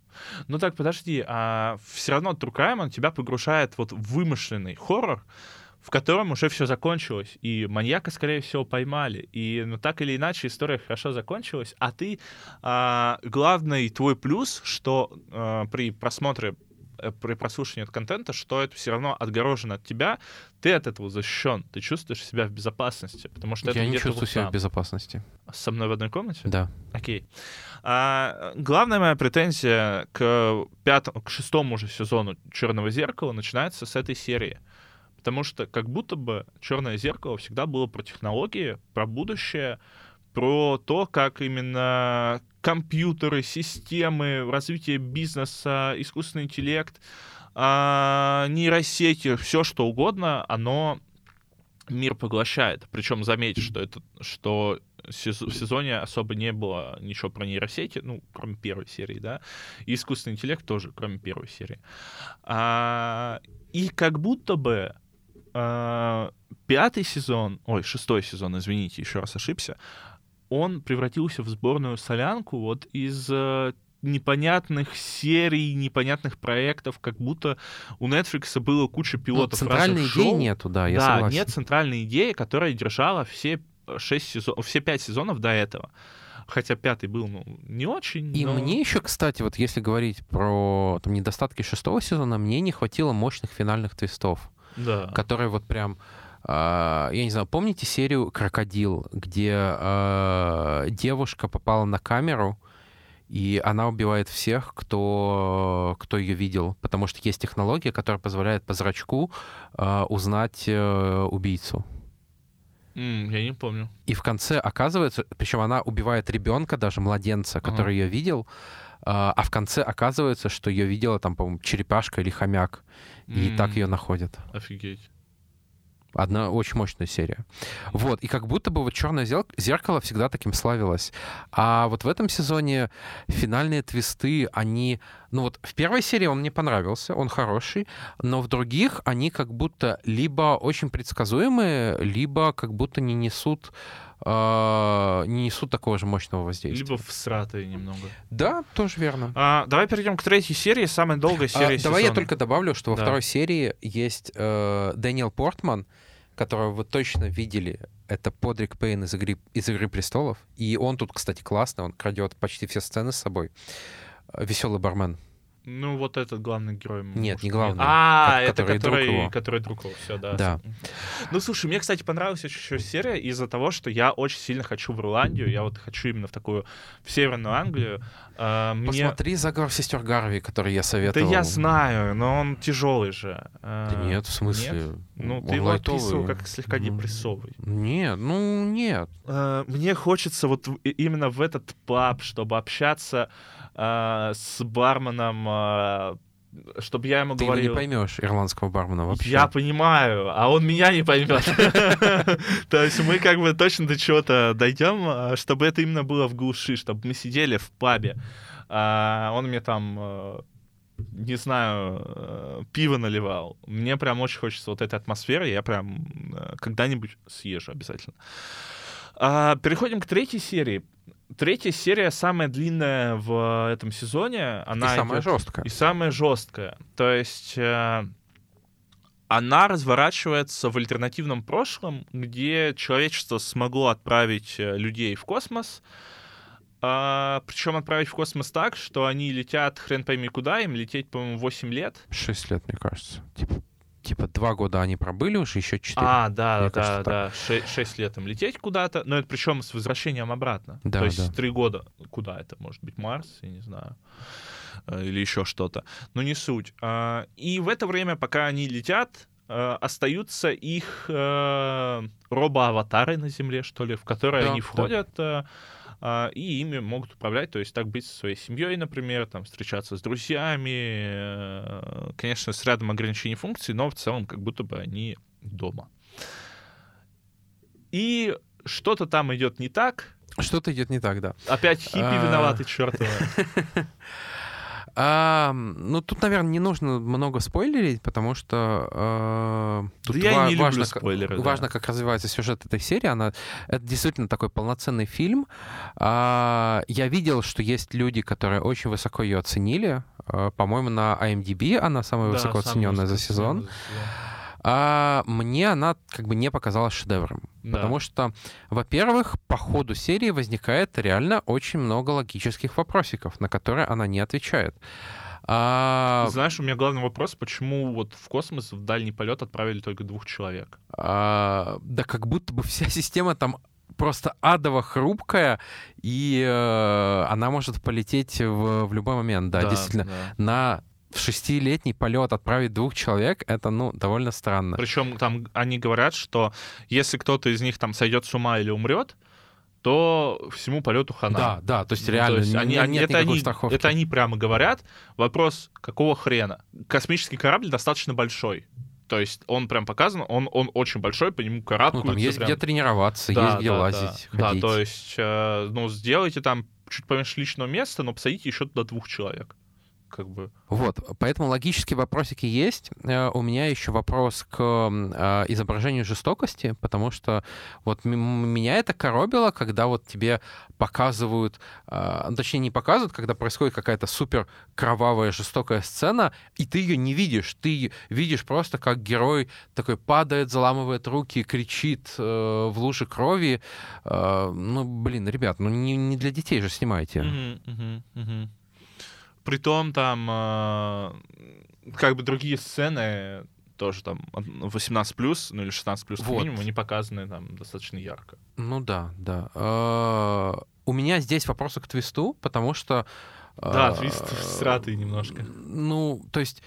Ну так, подожди, а все равно он тебя погружает вот в вымышленный хоррор, в котором уже все закончилось, и маньяка, скорее всего, поймали. И ну, так или иначе история хорошо закончилась, а ты... А, главный твой плюс, что а, при просмотре при прослушивании от контента, что это все равно отгорожено от тебя, ты от этого защищен, ты чувствуешь себя в безопасности, потому что я это не чувствую себя в безопасности. Со мной в одной комнате? Да. Окей. А, главная моя претензия к пятому, к шестому уже сезону Черного зеркала начинается с этой серии. Потому что как будто бы Черное зеркало всегда было про технологии, про будущее, про то, как именно компьютеры, системы, развитие бизнеса, искусственный интеллект, а, нейросети, все что угодно, оно мир поглощает. Причем заметьте, что это, что в сезоне особо не было ничего про нейросети, ну, кроме первой серии, да, и искусственный интеллект тоже, кроме первой серии. А, и как будто бы а, пятый сезон, ой, шестой сезон, извините, еще раз ошибся, он превратился в сборную солянку вот из э, непонятных серий, непонятных проектов, как будто у Netflix было куча ну, пилотов. Ну, центральной идеи шоу. нету, да, я да, согласен. нет центральной идеи, которая держала все шесть сезонов, все пять сезонов до этого. Хотя пятый был, ну, не очень. И но... мне еще, кстати, вот если говорить про там, недостатки шестого сезона, мне не хватило мощных финальных твистов. Да. Которые вот прям я не знаю, помните серию «Крокодил», где э, девушка попала на камеру, и она убивает всех, кто, кто ее видел, потому что есть технология, которая позволяет по зрачку э, узнать э, убийцу. Mm, я не помню. И в конце оказывается, причем она убивает ребенка, даже младенца, который uh-huh. ее видел, а в конце оказывается, что ее видела там, по-моему, черепашка или хомяк, mm. и так ее находят. Офигеть. Одна очень мощная серия. Вот, и как будто бы вот «Черное зеркало» всегда таким славилось. А вот в этом сезоне финальные твисты, они... Ну вот в первой серии он мне понравился, он хороший, но в других они как будто либо очень предсказуемые, либо как будто не несут Uh, не несут такого же мощного воздействия. Либо всратые немного. Да, тоже верно. А, давай перейдем к третьей серии, самой долгой серии а, Давай я только добавлю, что во да. второй серии есть э, Дэниел Портман, которого вы точно видели, это Подрик Пейн из игры, из «Игры престолов». И он тут, кстати, классный, он крадет почти все сцены с собой. Веселый бармен. Ну, вот этот главный герой. Нет, может, не главный. А, это который друг который, его. который друг его, все, да. Да. Ну, слушай, мне, кстати, понравилась еще серия из-за того, что я очень сильно хочу в Ирландию, я вот хочу именно в такую, в Северную Англию. А, мне... Посмотри «Заговор сестер Гарви», который я Да советовал. я знаю, но он тяжелый же. А, Да нет, в смысле? нет? Ну, Он ты его лайтовый. описывал как слегка депрессовый. Нет, ну нет. А, Мне хочется вот именно в этот паб, чтобы общаться а, с барменом, чтобы я ему Ты его не говорил... поймешь, ирландского бармена вообще. Я понимаю, а он меня не поймет. То есть мы как бы точно до чего-то дойдем, а, чтобы это именно было в глуши, чтобы мы сидели в пабе. а Он мне там, э, не знаю, э, пиво наливал. Мне прям очень хочется вот этой атмосферы, я прям э, когда-нибудь съезжу обязательно. А, Переходим к третьей серии. Третья серия самая длинная в этом сезоне. И Она самая идёт- жесткая. и самая жесткая. То есть э, она разворачивается в альтернативном прошлом, где человечество смогло отправить э, людей в космос. причем отправить в космос так, что они летят хрен пойми куда, им лететь, по-моему, 8 лет. Шесть лет, мне кажется. Типа, типа два года они пробыли уже, еще четыре. А, да, Мне да, кажется, да, 6, лет им лететь куда-то, но это причем с возвращением обратно. Да, То есть да. 3 года. Куда это? Может быть, Марс, я не знаю. Э, Или еще что-то. Но не суть. А, И в это время, пока они летят, э, остаются их э, робоаватары на Земле, что ли, в которые Да, они да. входят. э, а, и ими могут управлять, то есть так быть со своей семьей, например, там встречаться с друзьями, э, конечно, с рядом ограничений функций, но в целом как будто бы они дома. И что-то там идет не так. Что-то идет не так, да. Опять хиппи А. виноваты, чертовы. А, ну, тут, наверное, не нужно много спойлерить, потому что э, тут я и ва- не люблю важно, как- спойлеры, да. важно, как развивается сюжет этой серии. Она, это действительно такой полноценный фильм. А, я видел, что есть люди, которые очень высоко ее оценили. А, по-моему, на IMDb она самая Да, высоко оцененная за сезон. за сезон. А мне она как бы не показалась шедевром. Да. Потому что, во-первых, по ходу серии возникает реально очень много логических вопросиков, на которые она не отвечает. А, Знаешь, у меня главный вопрос, почему вот в космос в дальний полет отправили только двух человек? а, да как будто бы вся система там просто адово хрупкая, и э, она может полететь в, в любой момент. Да, действительно. да. На шестилетний полет отправить двух человек, это, ну, довольно странно. Причем там они говорят, что если кто-то из них там сойдет с ума или умрет, то всему полету хана. Да, да, то есть Ну, реально то есть они, нет они- это, никакой они, страховки. это они прямо говорят. Вопрос, какого хрена? Космический корабль достаточно большой. То есть он прям показан, он, он очень большой, по нему Ну, карабкаются. там есть прям. где тренироваться, Да, есть где да, лазить, да. ходить. Да, то есть, э, ну, сделайте там чуть поменьше личного места, но посадите еще туда двух человек. Как бы. Вот, поэтому логические вопросики есть. Э, У меня еще вопрос к э, изображению жестокости, потому что вот меня это коробило, когда вот тебе показывают, э, точнее не показывают, когда происходит какая-то супер кровавая жестокая сцена, и ты ее не видишь, ты видишь просто, как герой такой падает, заламывает руки, кричит в луже крови. Ну, блин, ребят, ну не, не для детей же снимайте. Мгм, мгм, мгм. Притом там э, как бы другие сцены тоже там от- 18 плюс, ну или 16 плюс Вот. минимум, они показаны там достаточно ярко. Ну да, да. Э, У меня здесь вопросы к твисту, потому что... э, Да, твист сратый немножко. Ну, то есть,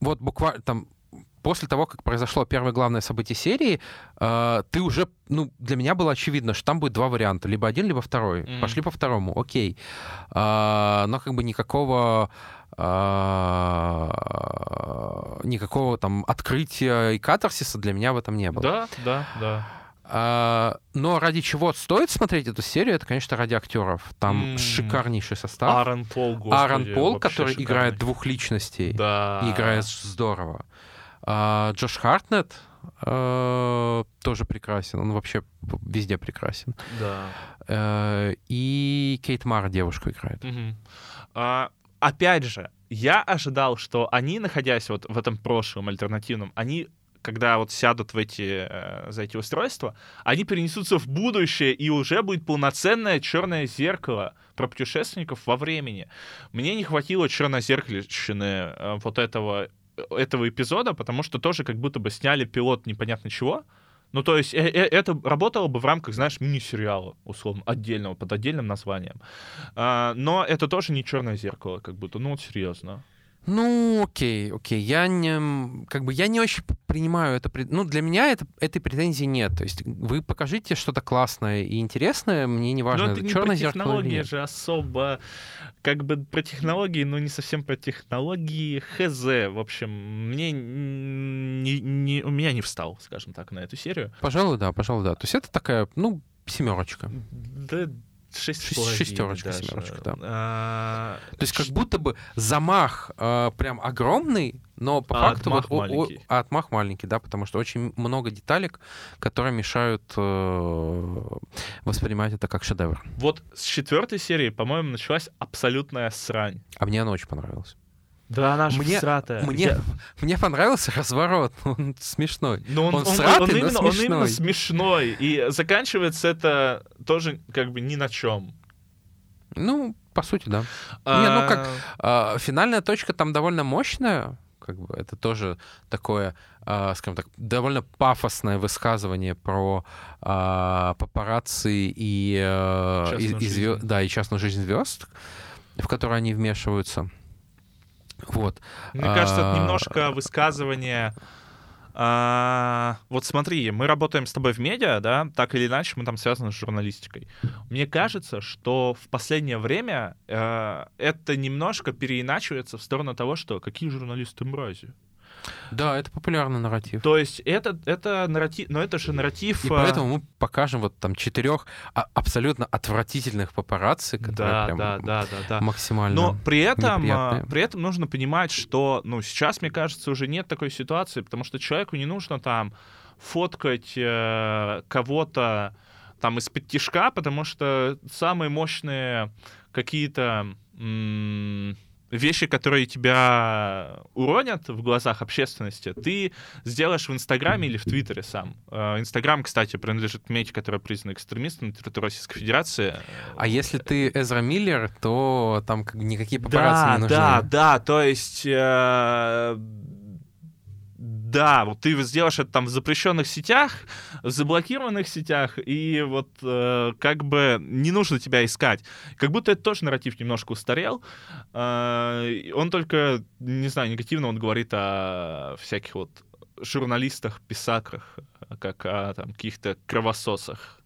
вот буквально там после того, как произошло первое главное событие серии, э, ты уже, ну, для меня было очевидно, что там будет два варианта, либо один, либо второй. Мгм. Пошли по второму, окей. А, но как бы никакого а, никакого там открытия и катарсиса для меня в этом не было. Да, да, да. А, но ради чего стоит смотреть эту серию, это, конечно, ради актеров. Там М. шикарнейший состав. Аарон Пол, господи, Аарон Пол, который шикарный. играет двух личностей Да. и играет здорово. А, Джош Хартнет э, тоже прекрасен. Он вообще везде прекрасен. Да. Э, и Кейт Мар девушку играет. А, опять же, я ожидал, что они, находясь вот в этом прошлом альтернативном, они когда вот сядут в эти, э, за эти устройства, они перенесутся в будущее, и уже будет полноценное черное зеркало про путешественников во времени. Мне не хватило чернозеркальщины э, вот этого, этого эпизода, потому что тоже как будто бы сняли пилот непонятно чего, ну, то есть э -э это работало бы в рамках, знаешь, мини-сериала, условно, отдельного, под отдельным названием. А, но это тоже не черное зеркало, как будто, ну, вот серьезно. Ну, окей, окей. Я не, как бы, я не очень принимаю это. Ну, для меня это, этой претензии нет. То есть вы покажите что-то классное и интересное, мне не важно, но это, это черное не зеркало технологии или нет. же особо, как бы про технологии, но не совсем про технологии. Хз, в общем, мне не, не, у меня не встал, скажем так, на эту серию. Пожалуй, да, пожалуй, да. То есть это такая, ну, семерочка. Да, шесть с Шесть- половиной шестерочка, даже. семерочка, да. А, То есть как будто бы замах э, прям огромный, но по А факту отмах вот о- о- маленький. а отмах маленький, да, потому что очень много деталек, которые мешают э, воспринимать это как шедевр. Вот с четвертой серии, по-моему, началась абсолютная срань. А мне она очень понравилась. Да, она же Мне- всратая. Мне, Я- мне понравился разворот, он смешной. Но он, Он он- сратый, он но именно, он именно смешной. смешной. И заканчивается это тоже как бы ни на чем. Ну, по сути, да. Не, ну как, А, финальная точка там довольно мощная, как бы это тоже такое, а, скажем так, довольно пафосное высказывание про а, папарацци и, э, и- и звё- жизнь. да, и частную жизнь звезд, в которую они вмешиваются. Вот. Мне кажется, это А, немножко высказывание... а, вот смотри, мы работаем с тобой в медиа, да, так или иначе мы там связаны с журналистикой. Мне кажется, что в последнее время э, это немножко переиначивается в сторону того, что какие журналисты мрази. Да, это популярный нарратив. То есть это, это нарратив, но это же нарратив... И а, поэтому мы покажем вот там четырех а- абсолютно отвратительных папарацци, которые Да, прям да, да, да, да. максимально... Но при этом, неприятные. при этом нужно понимать, что, ну, сейчас, мне кажется, уже нет такой ситуации, потому что человеку не нужно там фоткать э, кого-то там из-под тишка, потому что самые мощные какие-то м, вещи, которые тебя уронят в глазах общественности, ты сделаешь в Инстаграме или в Твиттере сам. Э, Инстаграм, кстати, принадлежит меди, которая признана экстремистом на территории Российской Федерации. А если ты Эзра Миллер, то там как бы никакие папарацци да, не нужны. Да, да, то есть... э, да, вот ты сделаешь это там в запрещенных сетях, в заблокированных сетях, и вот э, как бы не нужно тебя искать. Как будто это тоже нарратив немножко устарел. Э, он только, не знаю, негативно он говорит о всяких вот журналистах, писакрах, как о там каких-то кровососах,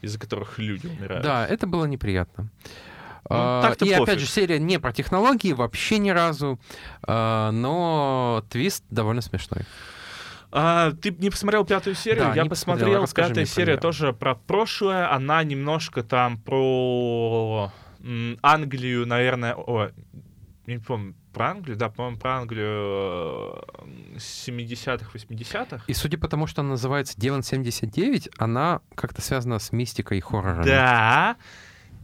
из-за которых люди умирают. Да, это было неприятно. Ну, А, и пофиг. опять же, серия не про технологии вообще ни разу, а, но твист довольно смешной. А, ты не посмотрел пятую серию? Да, я не посмотрел. Пятая мне про серия неё. тоже про прошлое. Она немножко там про Англию, наверное. О, не помню, про Англию? Да, по-моему, про Англию э, 70-х, 80-х. И судя по тому, что она называется Деван 79, она как-то связана с мистикой и хоррором. Да.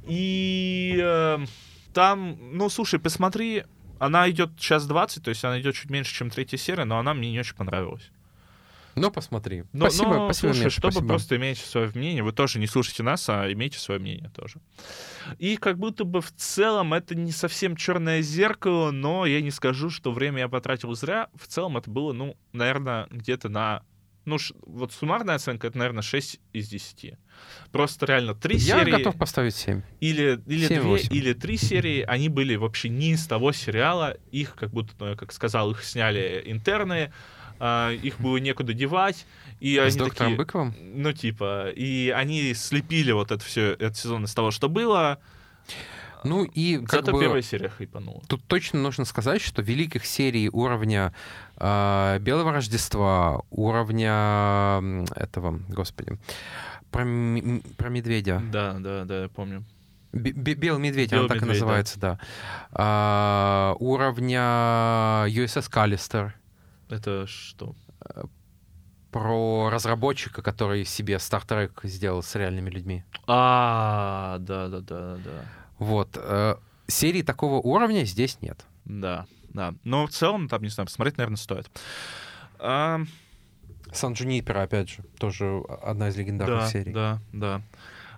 И э, там, ну, слушай, посмотри, она идет час 20, то есть она идет чуть меньше, чем третья серия, но она мне не очень понравилась. Ну, посмотри. Но, спасибо, но, спасибо, слушай, Миша, чтобы спасибо. просто иметь свое мнение, вы тоже не слушайте нас, а имейте свое мнение тоже. И как будто бы в целом это не совсем черное зеркало, но я не скажу, что время я потратил зря. В целом это было, ну, наверное, где-то на... Ну, вот суммарная оценка, это, наверное, 6 из 10. Просто реально три Я серии готов поставить 7. или, или Семь, две, восемь. или три серии, они были вообще не из того сериала. Их, как будто, ну, я как сказал, их сняли интерны, а, их было некуда девать. И С они доктором такие, Быковым? ну, типа, и они слепили вот это все, этот сезон из того, что было. Ну и как Зато бы... первая серия хайпанула. Тут точно нужно сказать, что великих серий уровня э, Белого Рождества, уровня этого, господи, про, про медведя. Да, да, да, я помню. Бе- бе- Белый медведь, Белый он так и медведь, да. называется, да. А, уровня USS Каллистер. Это что? Про разработчика, который себе Star Trek сделал с реальными людьми. А, да, да, да, да. Вот. э, серии такого уровня здесь нет. Да, да. Но в целом, там, не знаю, посмотреть, наверное, стоит. А, Сан Джунипер, опять же, тоже одна из легендарных да, серий. Да, да.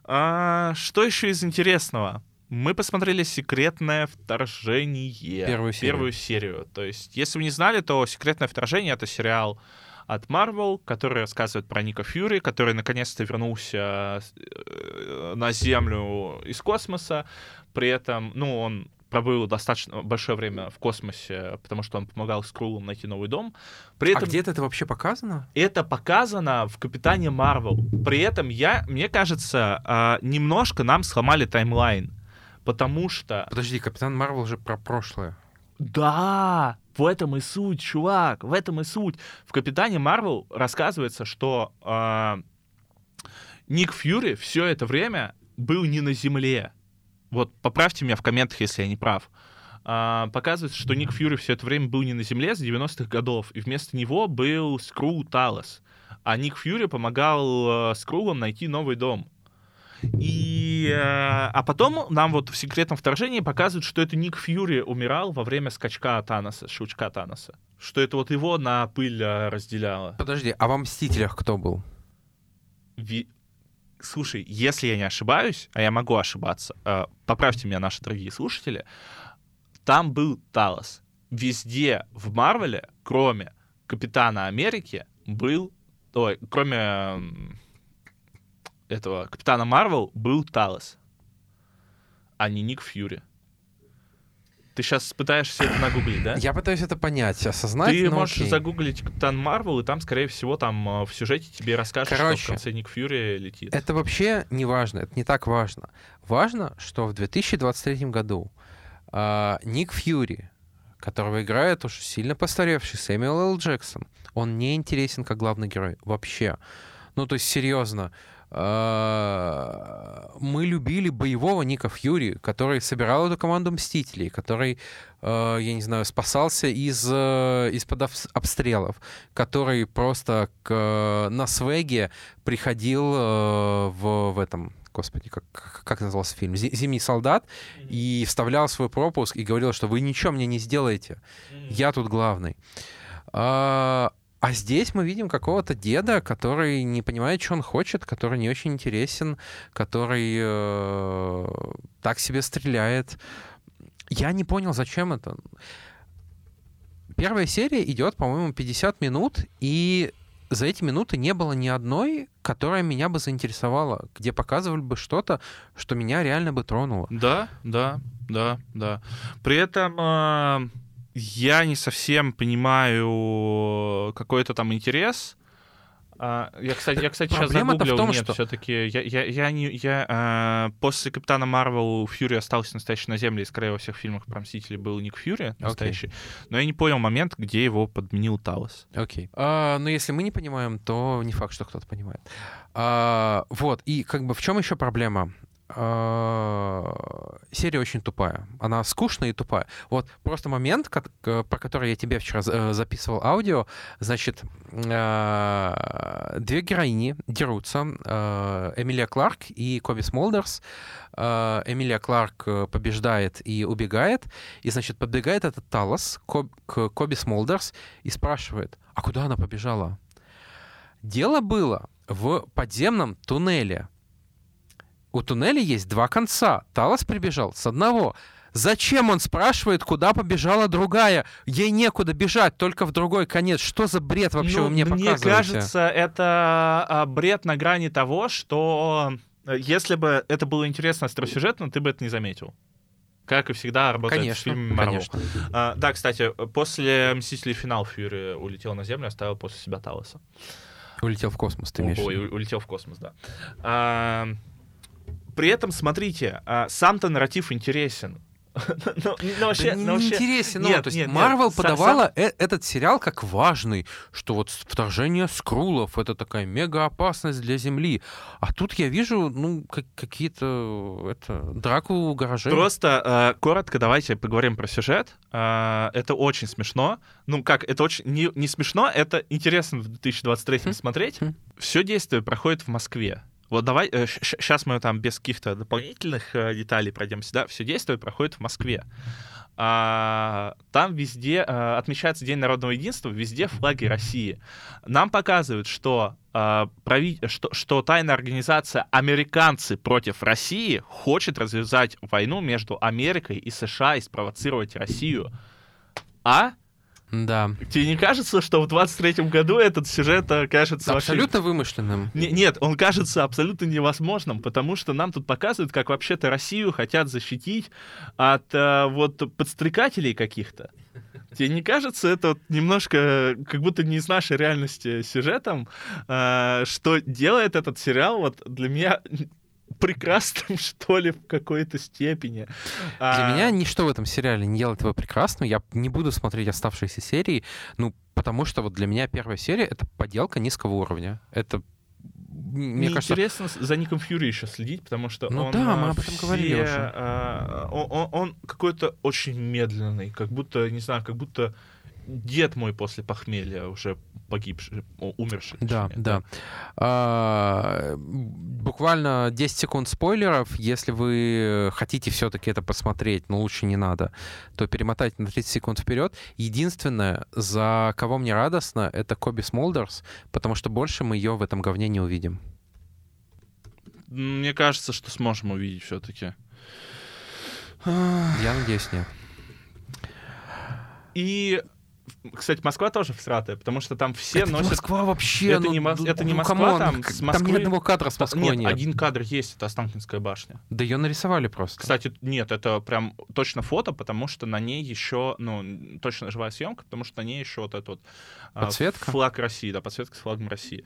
А, что еще из интересного? Мы посмотрели «Секретное вторжение». Первую серию. Первую серию. То есть, если вы не знали, то «Секретное вторжение» — это сериал от Marvel, который рассказывает про Ника Фьюри, который наконец-то вернулся э, на Землю из космоса. При этом, ну, он пробыл достаточно большое время в космосе, потому что он помогал Скрулам найти новый дом. При А этом где-то это вообще показано? это показано в Капитане Марвел. При этом я, мне кажется, а, немножко нам сломали таймлайн. Потому что... Подожди, Капитан Марвел же про прошлое. Да, в этом и суть, чувак, в этом и суть. В Капитане Марвел рассказывается, что а, Ник Фьюри все это время был не на Земле. Вот поправьте меня в комментах, если я не прав. А, показывается, что Ник Фьюри все это время был не на Земле с 90-х годов, и вместо него был Скрул Талос. А Ник Фьюри помогал э, Скрулам найти новый дом. И, э, а потом нам вот в секретном вторжении показывают, что это Ник Фьюри умирал во время скачка Таноса, щелчка Таноса. Что это вот его на пыль э, разделяло. Подожди, а во Мстителях кто был? Ви- Слушай, если я не ошибаюсь, а я могу ошибаться, э, поправьте меня, наши дорогие слушатели, там был Талос. Везде в Марвеле, кроме Капитана Америки, был... Ой, кроме этого Капитана Марвел, был Талос, а не Ник Фьюри. Ты сейчас пытаешься это нагуглить, да? Я пытаюсь это понять, осознать, Ты но можешь окей. загуглить Капитан Марвел, и там, скорее всего, там э, в сюжете тебе расскажут, что Короче, в конце Ник Фьюри летит. Это вообще не важно, это не так важно. Важно, что в 2023 году а, Ник Фьюри, которого играет уж сильно постаревший Сэмюэл Л. Джексон, он не интересен как главный герой вообще. Ну, то есть, серьезно, мы любили боевого Ника Фьюри, который собирал эту команду Мстителей, который, а, я не знаю, спасался из, э, из-под обс- обстрелов, который просто к, на свеге приходил в, в этом, господи, как, как назывался фильм, «Зи- «Зимний солдат», и вставлял свой пропуск и говорил, что вы ничего мне не сделаете, я тут главный. А, а здесь мы видим какого-то деда, который не понимает, что он хочет, который не очень интересен, который э, так себе стреляет. Я не понял, зачем это. Первая серия идет, по-моему, 50 минут, и за эти минуты не было ни одной, которая меня бы заинтересовала, где показывали бы что-то, что меня реально бы тронуло. Да, да, да, да. При этом э, я не совсем понимаю какой-то там интерес. А, я, кстати, я, кстати, сейчас Проблема-то в загуглил, том, нет, что- все-таки я, я, я не, я, э, после Капитана Марвел Фьюри остался настоящий на Земле, и скорее во всех фильмах про Мстителей был Ник Фьюри настоящий, но я не понял момент, где его подменил Талос. Окей. А, но если мы не понимаем, то не факт, что кто-то понимает. А, вот, и как бы в чем еще проблема? А, серия очень тупая. Она скучная и тупая. Вот просто момент, ко- к- про который я тебе вчера э, записывал аудио, значит, а, две героини дерутся, Эмилия Кларк и Коби Смолдерс. Эмилия Кларк э, побеждает и убегает, и, значит, подбегает этот Талос к Коби Смолдерс и спрашивает, а куда она побежала? Дело было в подземном туннеле. У туннеля есть два конца. Талос прибежал с одного. Зачем он спрашивает, куда побежала другая? Ей некуда бежать, только в другой конец. Что за бред вообще Ну, вы мне показываете? кажется, это а, бред на грани того, что э, если бы это было интересно остросюжетно, ты бы это не заметил. Как и всегда работает Конечно, фильме Marvel. конечно. А, да, кстати, после «Мстителей. Финал» Фьюри улетел на Землю, оставил после себя Талоса. Улетел в космос, ты имеешь в Ой, виду. улетел в космос, да. А, при этом, смотрите, а, сам-то нарратив интересен. Ну, ну, вообще- Да не, ну, вообще- интересен, ну, нет, то есть Марвел подавала э- этот сериал как важный, что вот вторжение скрулов это такая мега опасность для Земли, а тут я вижу ну как- какие-то это драку гаражей. Просто э, коротко давайте поговорим про сюжет. Э, это очень смешно. Ну, как, это очень не, не смешно, это интересно в 2023 Хм. смотреть. Хм. Все действие проходит в Москве. Вот давай, сейчас мы там без каких-то дополнительных э, деталей пройдемся, да, все действие проходит в Москве. а, там везде а, отмечается День народного единства, везде флаги России. Нам показывают, что, а, прави... что, что тайная организация «Американцы против России» хочет развязать войну между Америкой и США и спровоцировать Россию. А? Да. Тебе не кажется, что в 23-м году этот сюжет э, кажется вообще- Абсолютно вымышленным. Не- нет, он кажется абсолютно невозможным, потому что нам тут показывают, как вообще-то Россию хотят защитить от э, вот подстрекателей каких-то. Тебе не кажется это вот немножко э, как будто не из нашей реальности сюжетом, э, что делает этот сериал вот для меня прекрасным, что ли, в какой-то степени. Для А, меня ничто в этом сериале не делает его прекрасным. Я не буду смотреть оставшиеся серии, ну, потому что вот для меня первая серия — это поделка низкого уровня. Это, мне Мне кажется, интересно за Ником Фьюри еще следить, потому что Ну он, да, мы об этом все, говорили уже. а, он, он- он какой-то очень медленный, как будто, не знаю, как будто дед мой после похмелья уже погибший, о, умерший. Да, точнее, да. А, буквально 10 секунд спойлеров. Если вы хотите все-таки это посмотреть, но лучше не надо, то перемотайте на 30 секунд вперед. Единственное, за кого мне радостно, это Коби Смолдерс, потому что больше мы ее в этом говне не увидим. Мне кажется, что сможем увидеть все-таки. Я надеюсь, нет. И, кстати, Москва тоже всратая, потому что там все это носят... Москва вообще. Это ну, не Мос- ну, это не ну, Москва, come on, там с Там Москвы- ни одного кадра с Москвой нет, нет. один кадр есть, это Останкинская башня. Да ее нарисовали просто. Кстати, нет, это прям точно фото, потому что на ней еще, ну, точно живая съемка, потому что на ней еще вот этот вот Подсветка? флаг России, да, подсветка с флагом России.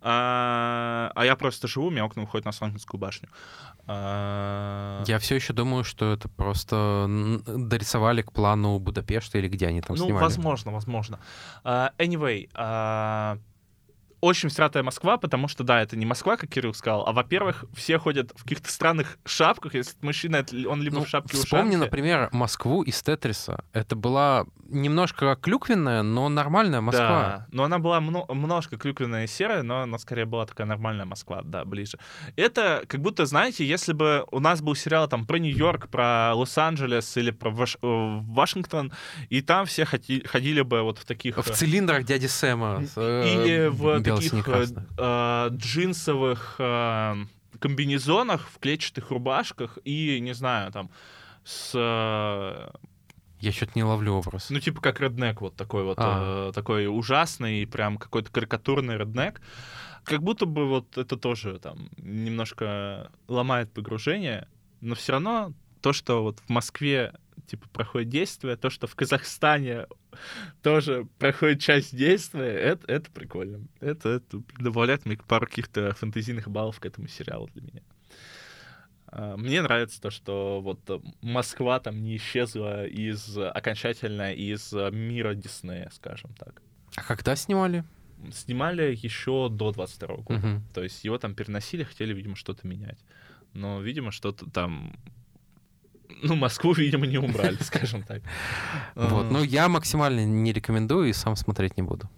А, а я просто живу, у меня окна выходят на Останкинскую башню. А, Я все еще думаю, что это просто дорисовали к плану Будапешта или где они там ну, снимали. возможно, возможно. А, anyway, а, очень всратая Москва, потому что, да, это не Москва, как Кирилл сказал, а, во-первых, все ходят в каких-то странных шапках. Если мужчина, он либо Ну, в шапке вспомни, например, Москву из Тетриса. Это была немножко клюквенная, но нормальная Москва. Да, но она была мно- немножко клюквенная и серая, но она скорее была такая нормальная Москва, да, ближе. Это как будто, знаете, если бы у нас был сериал там про Нью-Йорк, про Лос-Анджелес или про Ваш- э, Вашингтон, и там все ходи- ходили бы вот в таких... В э, цилиндрах дяди Сэма. с, э, Или в таких э, бело-сине-красных. э, джинсовых э, комбинезонах, в клетчатых рубашках и, не знаю, там, с э, Я что-то не ловлю образ. ну, типа как реднек вот такой вот, А. э, такой ужасный, прям какой-то карикатурный реднек. Как будто бы вот это тоже там немножко ломает погружение, но все равно то, что вот в Москве типа проходит действие, то, что в Казахстане тоже проходит часть действия, это, это прикольно. Это, это добавляет мне пару каких-то фэнтезийных баллов к этому сериалу для меня. А, Мне нравится то, что вот э, Москва там не исчезла из окончательно из э, мира Диснея, скажем так. А когда снимали? Снимали еще до 22 года. Мгм. То есть его там переносили, хотели, видимо, что-то менять. Но, видимо, что-то там... Ну, Москву, видимо, не убрали, скажем так. Вот. А, Ну, я максимально не рекомендую и сам смотреть не буду.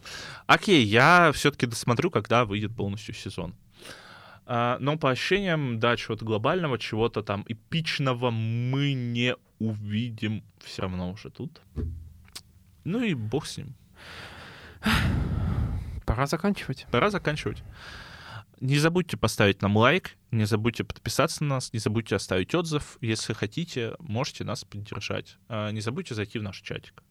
Окей, я все-таки досмотрю, когда выйдет полностью сезон. А, но по ощущениям, да, чего-то глобального, чего-то там эпичного мы не увидим все равно уже тут. Ну и бог с ним. Пора заканчивать. Пора заканчивать. Не забудьте поставить нам лайк, не забудьте подписаться на нас, не забудьте оставить отзыв. Если хотите, можете нас поддержать. А, Не забудьте зайти в наш чатик.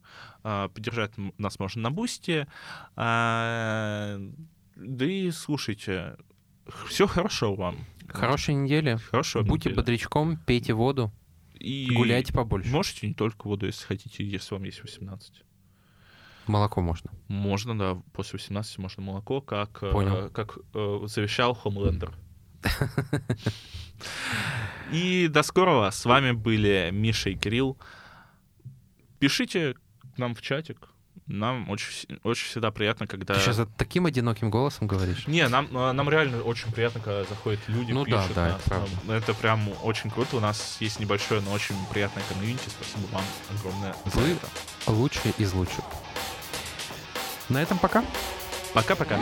А, Поддержать нас можно на Boosty. А, Да и слушайте, все хорошо вам. Хорошей недели. Хорошего Будьте недели. бодрячком, пейте воду, И гуляйте побольше. Можете не только воду, если хотите, если вам есть 18. Молоко можно. Можно, да, после 18 можно молоко, как, э, Понял. как э, завещал Хомлендер. И до скорого. С вами были Миша и Кирилл. Пишите к нам в чатик. Нам очень, очень всегда приятно, когда... Ты сейчас таким одиноким голосом говоришь. Не, нам, э, нам реально очень приятно, когда заходят люди, Ну да, пишут да, нас. это правда. Это прям очень круто. У нас есть небольшое, но очень приятное комьюнити. Спасибо вам огромное за Вы- это. Лучшие из лучших. На этом пока. Пока-пока.